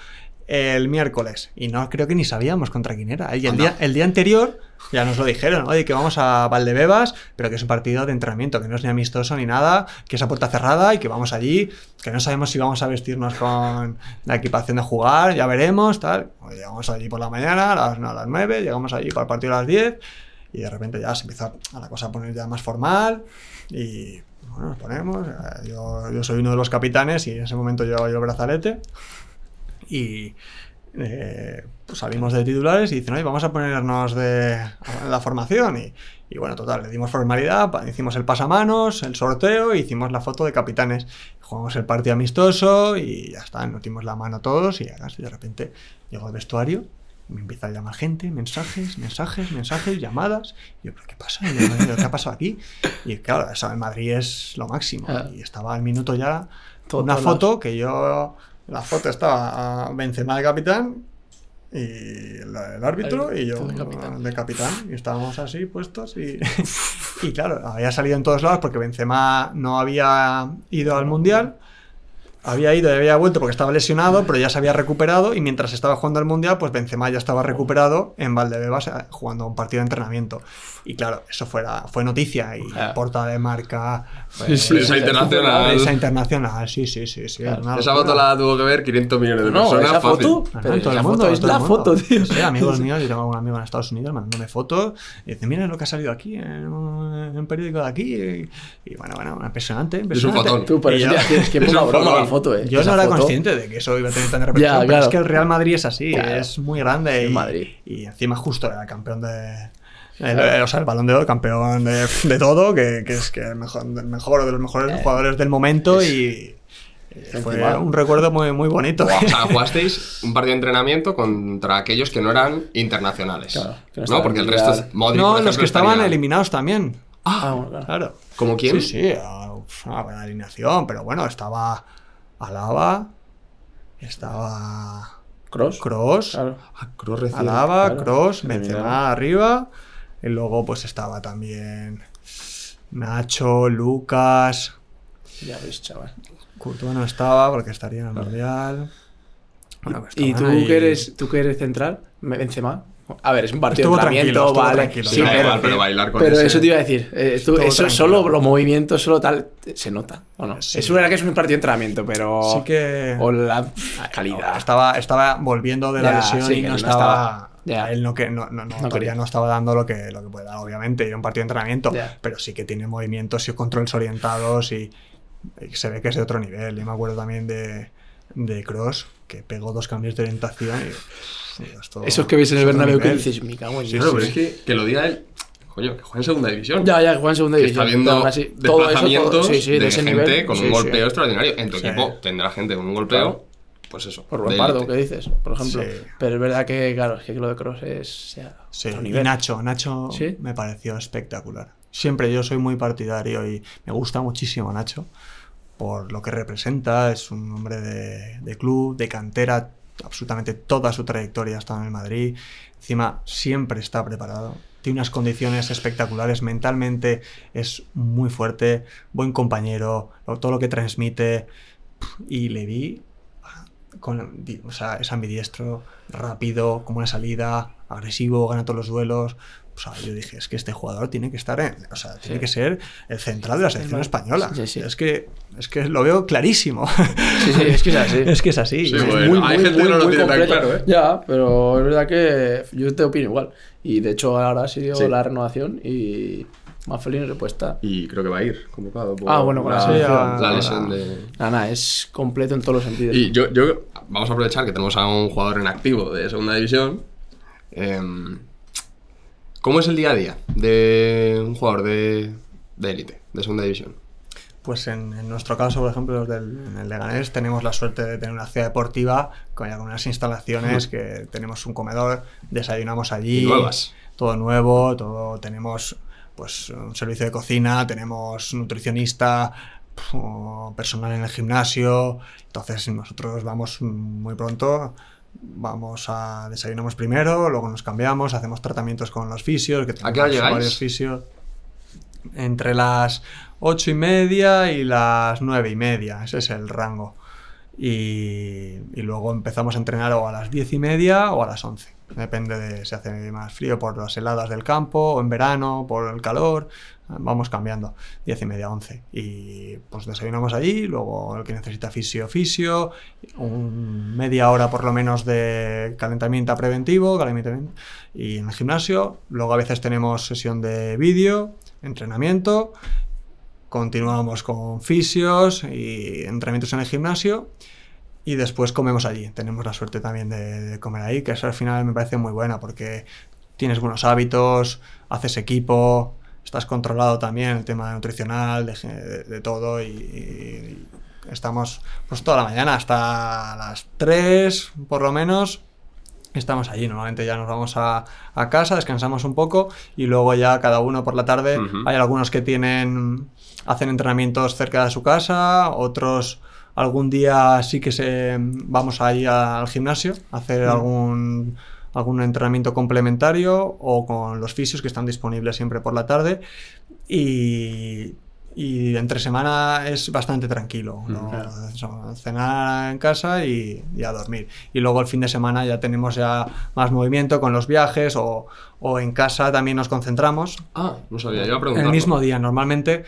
C: el miércoles. Y no creo que ni sabíamos contra quién era. Y el
A: Anda.
C: día, el día anterior ya nos lo dijeron, oye, que vamos a Valdebebas, pero que es un partido de entrenamiento, que no es ni amistoso ni nada, que es a puerta cerrada y que vamos allí, que no sabemos si vamos a vestirnos con la equipación de jugar, ya veremos, tal. Oye, llegamos allí por la mañana, a las, no, a las 9, llegamos allí para el partido a las 10 y de repente ya se empieza a la cosa a poner ya más formal y bueno, nos ponemos. eh, Yo, yo soy uno de los capitanes y en ese momento llevaba yo el brazalete y eh, pues salimos de titulares y dicen, oye, vamos a ponernos de la formación y, y bueno, total, le dimos formalidad, hicimos el pasamanos, el sorteo, e hicimos la foto de capitanes, jugamos el partido amistoso y ya está, nos dimos la mano todos y de repente llegó el vestuario me empieza a llamar gente, mensajes, mensajes, mensajes, llamadas. Y yo, ¿pero qué pasa? Yo, ¿Qué ha pasado aquí? Y claro, eso en Madrid es lo máximo.
B: Ah.
C: Y estaba al minuto ya una foto que yo. La foto estaba a Benzema de capitán y el, el árbitro y yo
B: Tú de capitán.
C: de capitán. Y estábamos así puestos y. [LAUGHS] y claro, había salido en todos lados porque Benzema no había ido al mundial. Había ido y había vuelto porque estaba lesionado, pero ya se había recuperado y mientras estaba jugando al Mundial, pues Benzema ya estaba recuperado en Valdebebas eh, jugando un partido de entrenamiento. Y claro, eso fuera, fue noticia y
B: Ah.
C: portada de marca. fue-
B: Sí, sí,
A: Prensa internacional.
C: Prensa internacional, sí, sí, sí. sí
B: Claro.
A: Esa foto la tuvo que ver 500 millones de
B: No,
A: personas.
B: esa
A: fácil.
B: foto.
C: No, no,
B: Pero
C: todo
B: esa
C: el mundo,
B: foto es
C: todo
B: la
C: el mundo.
B: foto, tío.
C: Sí, amigos [LAUGHS] míos, yo tengo un amigo en Estados Unidos mandándome fotos y dice, mira lo que ha salido aquí en un, en un periódico de aquí. Y, y bueno, bueno, impresionante, impresionante.
A: fotón.
B: Tú, pero
C: Y
B: eso
C: yo-
B: ya, es que
A: Es
B: poca
A: un
B: broma la foto, eh.
C: Yo
B: Esa
C: no era
B: foto-
C: consciente de que eso iba a tener tanta repercusión,
B: Ya,
C: pero
B: claro.
C: es que el Real Madrid es así,
B: Claro.
C: es muy grande
B: Es
C: y,
B: Madrid.
C: y encima justo era el campeón de... el- o sea, el balón de oro, campeón de, de todo, que, que es que el mejor, el mejor de los mejores
B: Eh,
C: jugadores del momento y, Fue
B: Encima.
C: un recuerdo muy, muy bonito.
A: O sea, [LAUGHS] jugasteis un partido de entrenamiento contra aquellos que no eran internacionales.
B: Claro, no
A: porque el resto. Es- Modric,
C: no,
A: por
C: los que estaban
A: estaría-
C: eliminados también.
B: Ah, bueno, claro.
C: Claro.
A: ¿Como quién?
C: Sí, sí, una buena alineación, pero bueno, estaba Alaba, estaba
B: Cross.
C: Cross,
B: Claro.
A: Ah.
C: Alaba,
B: claro.
C: Cross. Benzema arriba, y luego pues estaba también Nacho, Lucas,
B: Ya ves, chaval.
C: Courtois no estaba porque estaría en el Mundial. Bueno, pues
B: ¿Y tú
C: ahí.
B: que, eres, tú que eres central? Me- Benzema. A ver, es un partido
C: Estuvo
B: de entrenamiento, vale. Sí, pero,
A: igual, pero bailar con
B: pero
A: ese-
B: eso te iba a decir. eh,
C: Estuvo
B: eso,
C: tranquilo.
B: solo los movimientos, solo tal, se nota, ¿o no?
C: Sí.
B: Es verdad que es un partido de entrenamiento, pero.
C: Sí que-
B: O la calidad.
C: Estaba, estaba volviendo de la
B: Ya,
C: lesión
B: sí,
C: y no
B: no
C: estaba.
B: estaba- ya.
C: Él no, que, no, no, no, todavía
B: quería.
C: no estaba dando lo que, lo que puede dar, obviamente. Era un partido de entrenamiento,
B: Ya.
C: pero sí que tiene movimientos y controles orientados y, y se ve que es de otro nivel. Yo me acuerdo también de, de Cross, que pegó dos cambios de orientación y. y esto-
B: Esos que ves en el Bernabéu que dices, me cago en
A: Sí,
B: Dios".
A: claro, pero es que, que lo diga él. Coño, que juega en segunda división.
B: Ya, ya, que juega en segunda
A: Que
B: división.
A: está viendo
B: así, todo eso,
A: desplazamientos
B: todo- sí, sí,
A: de,
B: de ese
A: gente
B: nivel.
A: con
B: Sí,
A: un
B: sí.
A: golpeo extraordinario. En tu
C: Sí.
A: equipo tendrá gente con un golpeo,
B: Claro.
A: Pues eso.
B: Por
A: de
B: Pardo. ¿qué dices? Por ejemplo.
C: Sí.
B: Pero es verdad que, claro, es que lo de Cross es. ya,
C: Sí,
B: otro
C: y. Nacho, Nacho
B: ¿Sí?
C: me pareció espectacular. Siempre yo soy muy partidario y me gusta muchísimo Nacho por lo que representa. Es un hombre de, de club, de cantera, absolutamente toda su trayectoria ha estado en el Madrid. Encima siempre está preparado. Tiene unas condiciones espectaculares. Mentalmente es muy fuerte, buen compañero, todo lo que transmite. Y le vi con, o sea, es ambidiestro, rápido, como una salida, agresivo, gana todos los duelos. O sea, yo dije, es que este jugador tiene que estar en, o sea, tiene que ser el central de la selección española.
B: Sí, sí.
C: Es que es que lo veo clarísimo.
B: Sí, sí, es que es así. [LAUGHS]
C: es que es así.
A: Sí,
C: Es
A: bueno. hay gente que no lo tiene tan claro, ¿eh?
B: Ya, pero es verdad que yo te opino igual. Y de hecho ahora ha sido
A: Sí.
B: la renovación y puede estar.
A: Y creo que va a ir convocado. por
B: Ah, bueno, con la
A: la
C: Ahora-
A: lesión de.
B: Nada, nada, es completo en todos los sentidos.
A: Y yo, yo, vamos a aprovechar que tenemos a un jugador en activo de segunda división. Em, ¿Cómo es el día a día de un jugador de de élite, de, segunda división?
C: Pues en, en nuestro caso, por ejemplo, los del, en el Leganés, tenemos la suerte de tener una ciudad deportiva con algunas instalaciones que tenemos un comedor, desayunamos allí.
A: Y nuevas.
C: Todo nuevo, todo tenemos pues un servicio de cocina, tenemos nutricionista, personal en el gimnasio. Entonces nosotros vamos muy pronto. Vamos a desayunamos primero, luego nos cambiamos, hacemos tratamientos con los fisios. Que
A: ¿A qué
C: tenemos varios fisios entre las ocho y media y las nueve y media, ese es el rango. Y, y luego empezamos a entrenar o a las diez y media o a las once. Depende de si hace más frío por las heladas del campo o en verano por el calor. Vamos cambiando. Diez y media, once. Y pues desayunamos allí, luego el que necesita fisio, fisio, un media hora por lo menos de calentamiento preventivo, calentamiento, y en el gimnasio. Luego a veces tenemos sesión de vídeo, entrenamiento, continuamos con fisios y entrenamientos en el gimnasio y después comemos allí. Tenemos la suerte también de, de comer ahí, que eso al final me parece muy buena porque tienes buenos hábitos, haces equipo, estás controlado también el tema nutricional, de, de- de todo y, y estamos pues toda la mañana hasta las 3 por lo menos estamos allí. Normalmente ya nos vamos a, a casa, descansamos un poco y luego ya cada uno por la tarde. Hay algunos que tienen hacen entrenamientos cerca de su casa, otros algún día sí que se vamos ahí a- al gimnasio a hacer algún algún entrenamiento complementario o con los fisios que están disponibles siempre por la tarde y y entre semana es bastante tranquilo. ¿no? Eso, Cenar en casa y, y a dormir. Y luego el fin de semana ya tenemos ya más movimiento con los viajes o, o en casa también nos concentramos.
A: Ah, no sabía, iba a preguntar.
C: El mismo día, normalmente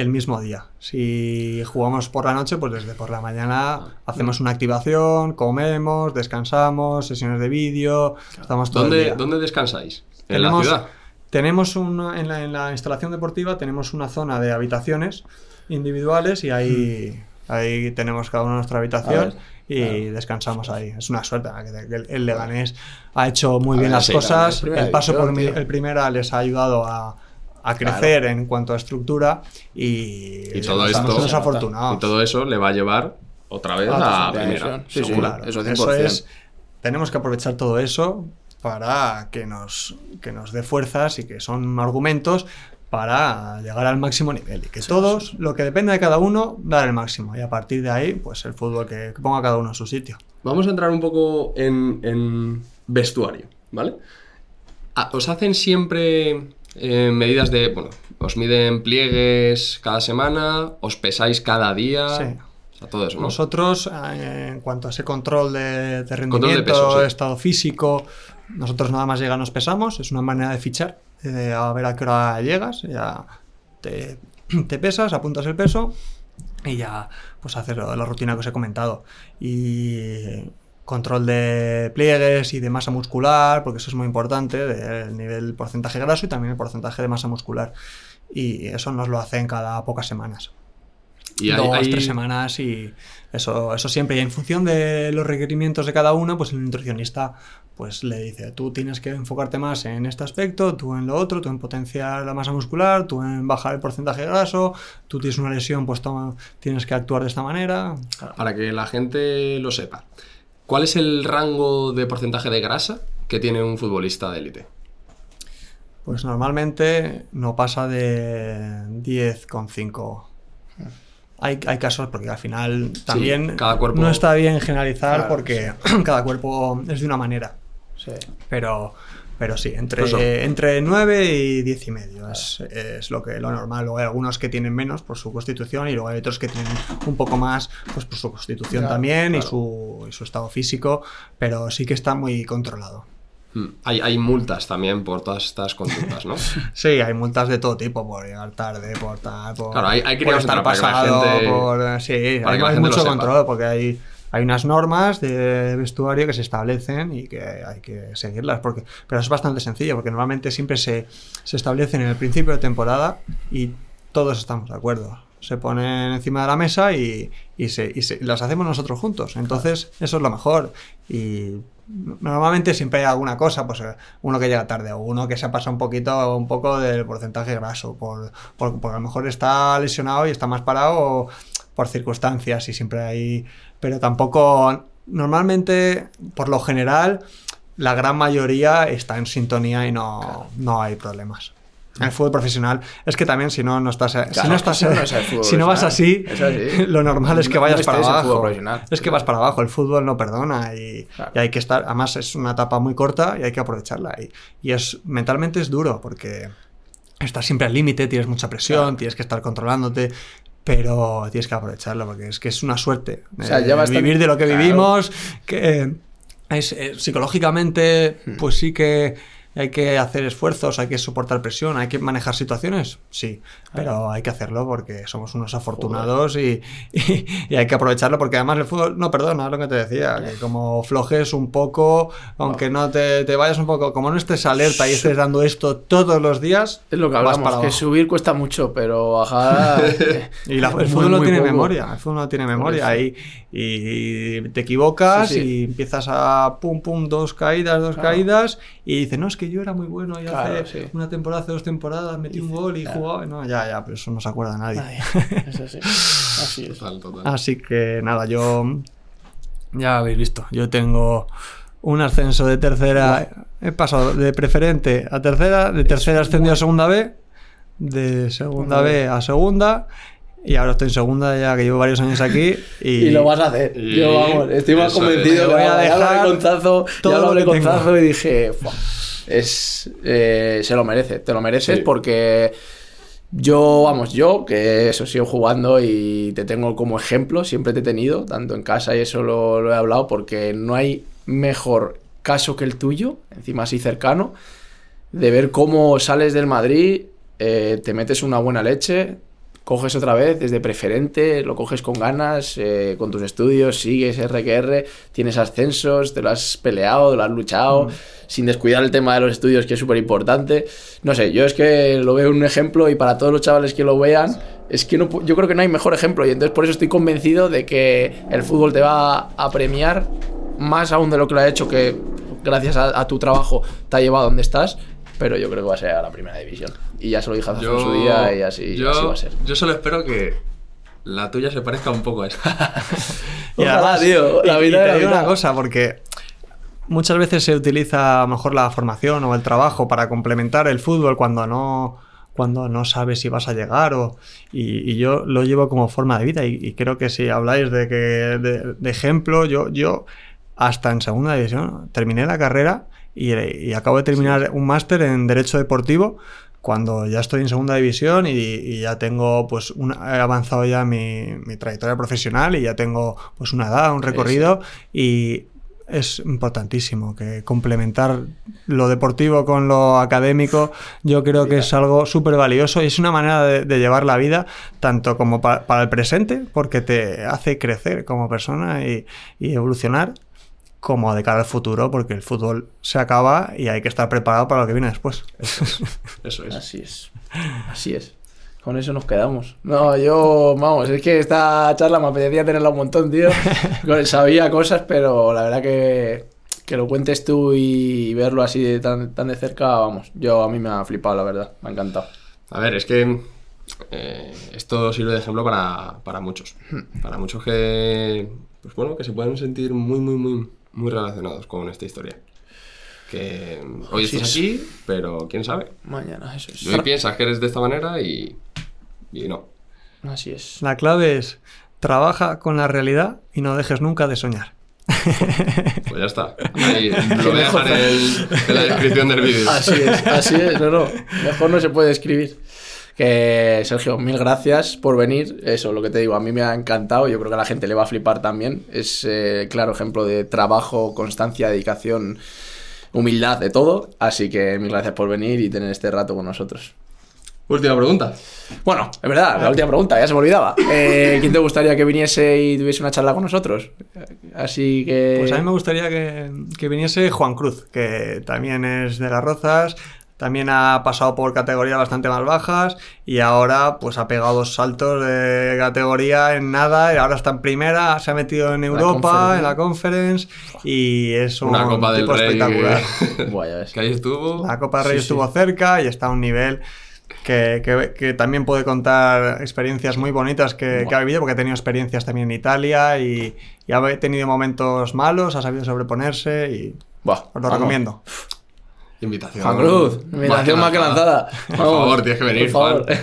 C: el mismo día. Si jugamos por la noche, pues desde por la mañana hacemos una activación, comemos, descansamos, sesiones de vídeo, estamos todo el
A: ¿Dónde,
C: día.
A: ¿Dónde descansáis? ¿En
C: Tenemos-
A: la ciudad?
C: Tenemos una, en, la, en la instalación deportiva tenemos una zona de habitaciones individuales y ahí, ahí tenemos cada uno nuestra habitación
B: A
C: y descansamos ahí. Es una suerte que el, el Leganés ha hecho muy
A: A
C: bien
A: ver,
C: las
A: sí,
C: cosas.
B: claro,
C: El paso por mi- el primera les ha ayudado a, a crecer en cuanto a estructura y,
A: Y todo esto-
C: afortunados.
A: Y todo eso le va a llevar otra vez
B: Ah,
A: a primera.
B: Sí, claro. Eso
C: Eso
B: 100%.
C: es. Tenemos que aprovechar todo eso para que nos, que nos dé fuerzas y que son argumentos para llegar al máximo nivel. Y que todos, lo que depende de cada uno, dar el máximo. Y a partir de ahí, pues el fútbol que, que ponga cada uno en su sitio.
A: Vamos a entrar un poco en, en vestuario, ¿vale? ¿Os hacen siempre eh, medidas de, bueno, os miden pliegues cada semana, os pesáis cada día?
C: Sí.
A: O sea, todo eso, ¿no?
C: Nosotros, eh, en cuanto a ese control de, de
A: Control de
C: rendimiento,
A: peso, sí.
C: estado físico, nosotros nada más llega nos pesamos, es una manera de fichar, a ver a qué hora llegas, ya te, [CLEARS THROAT] te pesas, apuntas el peso y ya pues haces lo- la rutina que os he comentado. Y control de pliegues y de masa muscular, porque eso es muy importante, del nivel porcentaje graso y también el porcentaje de masa muscular. Y eso nos lo hacen cada pocas semanas
A: Y hay-
C: dos,
A: hay-
C: tres semanas y eso, eso siempre. Y en función de los requerimientos de cada uno, pues el nutricionista pues le dice, tú tienes que enfocarte más en este aspecto, tú en lo otro, tú en potenciar la masa muscular, tú en bajar el porcentaje graso, tú tienes una lesión, pues toma, tienes que actuar de esta manera.
A: Para que la gente lo sepa, ¿cuál es el rango de porcentaje de grasa que tiene un futbolista de élite?
C: Pues normalmente no pasa de 10,5. Hay, hay casos porque al final también
A: cada cuerpo-
C: no está bien generalizar
B: Claro,
C: porque [CLEARS THROAT] cada cuerpo es de una manera.
B: Sí.
C: Pero, pero sí, entre,
A: Eso.
C: entre 9 y 10 y medio es, es lo, que, lo normal. Luego hay algunos que tienen menos por su constitución y luego hay otros que tienen un poco más pues, por su constitución
B: Claro,
C: también y, su, y su estado físico, pero sí que está muy controlado.
A: Hmm, Hay, hay multas también por todas estas conductas, ¿no? [LAUGHS]
C: Sí, hay multas de todo tipo por llegar tarde, por tal, por,
A: Claro, hay- hay que
C: por estar pasado,
A: gente-
C: por sí, hay, mucho control porque hay hay unas normas de vestuario que se establecen y que hay que seguirlas porque pero es bastante sencillo porque normalmente siempre se, se establecen en el principio de temporada y todos estamos de acuerdo. Se ponen encima de la mesa y, y se, y se- las hacemos nosotros juntos. Entonces, eso es lo mejor. Y normalmente siempre hay alguna cosa, pues uno que llega tarde o uno que se ha pasado un poquito, un poco del porcentaje graso, por, por, por a lo mejor está lesionado y está más parado o por circunstancias y siempre hay... Pero tampoco, normalmente, por lo general, la gran mayoría está en sintonía y no, no hay problemas. En el fútbol profesional es que también si no no estás si
B: Claro,
C: no
B: es que
C: estás
B: si no, no es
C: si no vas así,
B: así. [LAUGHS]
C: lo normal es que
B: No-
C: vayas
B: no
C: para abajo es que vas para abajo el fútbol no perdona y,
B: Claro.
C: y hay que estar además es una etapa muy corta y hay que aprovecharla y, y es mentalmente es duro porque estás siempre al límite tienes mucha presión tienes que estar controlándote pero tienes que aprovecharlo porque es que es una suerte
B: O sea,
C: eh,
B: ya bastante-
C: vivir de lo que
B: Claro.
C: vivimos que es, eh, psicológicamente
B: Hmm.
C: pues sí que hay que hacer esfuerzos, hay que soportar presión, hay que manejar situaciones, sí, pero hay que hacerlo porque somos unos afortunados y, y- y hay que aprovecharlo porque además el fútbol no perdona, es lo que te decía, que como flojes un poco, aunque no te, te vayas un poco, como no estés alerta y estés dando esto todos los días,
B: Es lo que
C: vas
B: hablamos,
C: para
B: que subir cuesta mucho, pero bajar. eh, [LAUGHS]
C: Y la- el
B: muy,
C: fútbol no tiene
B: poco.
C: memoria, el fútbol no tiene memoria. y, y te equivocas
B: Sí, sí.
C: y empiezas a pum pum, dos caídas, dos
B: Claro.
C: caídas y dices, no, es que yo era muy bueno y
B: Claro,
C: hace
B: sí.
C: una temporada, hace dos temporadas metí un gol y jugaba, no, ya, ya, pero eso no se acuerda nadie.
B: Nadie. Es así. Así es.
A: Total, total.
C: Así que nada, yo ya habéis visto, yo tengo un ascenso de tercera, he pasado de preferente a tercera, de tercera ascendido a segunda B, de segunda B a segunda y ahora estoy en segunda ya que llevo varios años aquí [LAUGHS] y,
B: Y lo vas a hacer.
A: Y-
B: Yo, vamos, estoy más
A: eso es.
B: convencido.
C: Me voy
B: que
C: a
B: vamos, ya lo
C: dejar
B: hablé con Zazo,
C: todo
B: ya lo
C: lo
B: hablé
C: que
B: con
C: tengo.
B: Zazo y dije, "Fua, es, eh, se lo merece, te lo mereces
A: Sí.
B: porque yo, vamos, yo que eso sigo jugando y te tengo como ejemplo, siempre te he tenido, tanto en casa y eso lo, lo he hablado, porque no hay mejor caso que el tuyo, encima así cercano, de ver cómo sales del Madrid, eh, te metes una buena leche, coges otra vez desde preferente, lo coges con ganas, eh, con tus estudios, sigues RQR, tienes ascensos, te lo has peleado, te lo has luchado, sin descuidar el tema de los estudios, que es súper importante. No sé, yo es que lo veo un ejemplo y para todos los chavales que lo vean, es que no, yo creo que no hay mejor ejemplo y entonces por eso estoy convencido de que el fútbol te va a premiar más aún de lo que lo ha hecho, que gracias a, a tu trabajo te ha llevado a donde estás, pero yo creo que va a ser a la primera división. Y ya se lo dije a Zazo en su día y así,
A: yo,
B: así va a ser.
A: yo solo espero que la tuya se parezca un poco a esta. [LAUGHS]
C: Y
B: Ojalá,
C: además,
B: tío, la
C: y- y
B: vida
C: te digo
B: vida.
C: una cosa, porque muchas veces se utiliza a lo mejor la formación o el trabajo para complementar el fútbol cuando no cuando no sabes si vas a llegar o y, y yo lo llevo como forma de vida y, y creo que si habláis de que de, de ejemplo yo yo hasta en segunda división terminé la carrera y, y acabo de terminar un máster en derecho deportivo cuando ya estoy en segunda división y, y ya tengo pues una- he avanzado ya mi, mi trayectoria profesional y ya tengo pues una edad, un recorrido y es importantísimo que complementar lo deportivo con lo académico yo creo que es algo súper valioso y es una manera de, de llevar la vida tanto como pa- para el presente porque te hace crecer como persona y, y evolucionar como de cara al futuro porque el fútbol se acaba y hay que estar preparado para lo que viene después.
A: Eso es.
B: Así es. Así es. Con eso nos quedamos. No, yo, vamos, es que esta charla me apetecía tenerla un montón, tío. [LAUGHS] Sabía cosas, pero la verdad que, que lo cuentes tú y verlo así de tan, tan de cerca, vamos, yo a mí me ha flipado, la verdad. Me ha encantado.
A: A ver, es que eh, esto sirve de ejemplo para, para muchos. Para muchos que, pues bueno, que se pueden sentir muy, muy, muy, muy relacionados con esta historia. Que hoy estás
B: es.
A: aquí, pero quién sabe.
B: Mañana, eso es.
A: Hoy piensas que eres de esta manera y, y no.
B: Así es.
C: La clave es trabaja con la realidad y no dejes nunca de soñar.
A: Pues ya está. Ahí, [LAUGHS] lo voy a dejar en, en la descripción del vídeo.
B: Así es, así es, no, no, mejor no se puede escribir. Que Sergio, mil gracias por venir. Eso, lo que te digo, a mí me ha encantado. Yo creo que a la gente le va a flipar también. Es eh, claro ejemplo de trabajo, constancia, dedicación, humildad, de todo. Así que mil gracias por venir y tener este rato con nosotros.
A: Última pregunta.
B: Bueno, es verdad, la última pregunta, ya se me olvidaba. Eh, ¿Quién te gustaría que viniese y tuviese una charla con nosotros? Así que.
C: Pues a mí me gustaría que, que viniese Juan Cruz, que también es de las Rozas, también ha pasado por categorías bastante más bajas y ahora pues ha pegado dos saltos de categoría en nada y ahora está en primera, se ha metido en Europa,
B: Conference.
C: en la Conference y es un
A: Una Copa del
C: tipo
A: Rey
C: espectacular. [LAUGHS]
B: Ves.
A: que ahí estuvo.
C: La Copa del Rey
B: Sí, sí.
C: estuvo cerca y está a un nivel que, que- que también puede contar experiencias muy bonitas que, que ha vivido, porque ha tenido experiencias también en Italia y, y ha tenido momentos malos, ha sabido sobreponerse y os lo
B: vamos.
C: recomiendo.
A: Invitación.
B: Juan Cruz, invitación más que lanzada.
A: Por favor, tienes que venir,
B: Por favor.
A: Juan.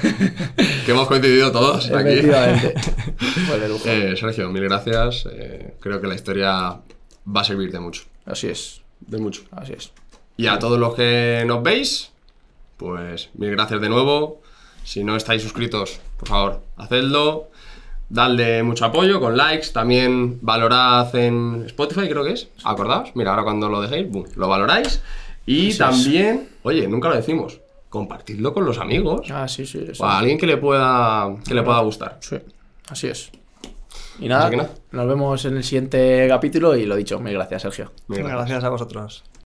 A: Que hemos coincidido todos aquí.
B: Pues. [LAUGHS]
A: Eh, Sergio, mil gracias. Eh, creo que la historia va a servir de mucho.
B: Así es,
A: De mucho.
B: así es.
A: Y a todos los que nos veis, pues mil gracias de nuevo. Si no estáis suscritos, por favor, hacedlo. Dadle mucho apoyo con likes. También valorad en Spotify, creo que es. Acordaos. Mira, ahora cuando lo dejéis, boom, lo valoráis. Y también, oye, nunca lo decimos, compartidlo con los amigos.
B: Ah, sí, sí. eso.
A: O a alguien que le pueda, que le pueda gustar.
B: Sí, así es. Y
A: nada,
B: nos vemos en el siguiente capítulo y lo dicho, mil gracias, Sergio.
A: Mil gracias.
C: Gracias a vosotros.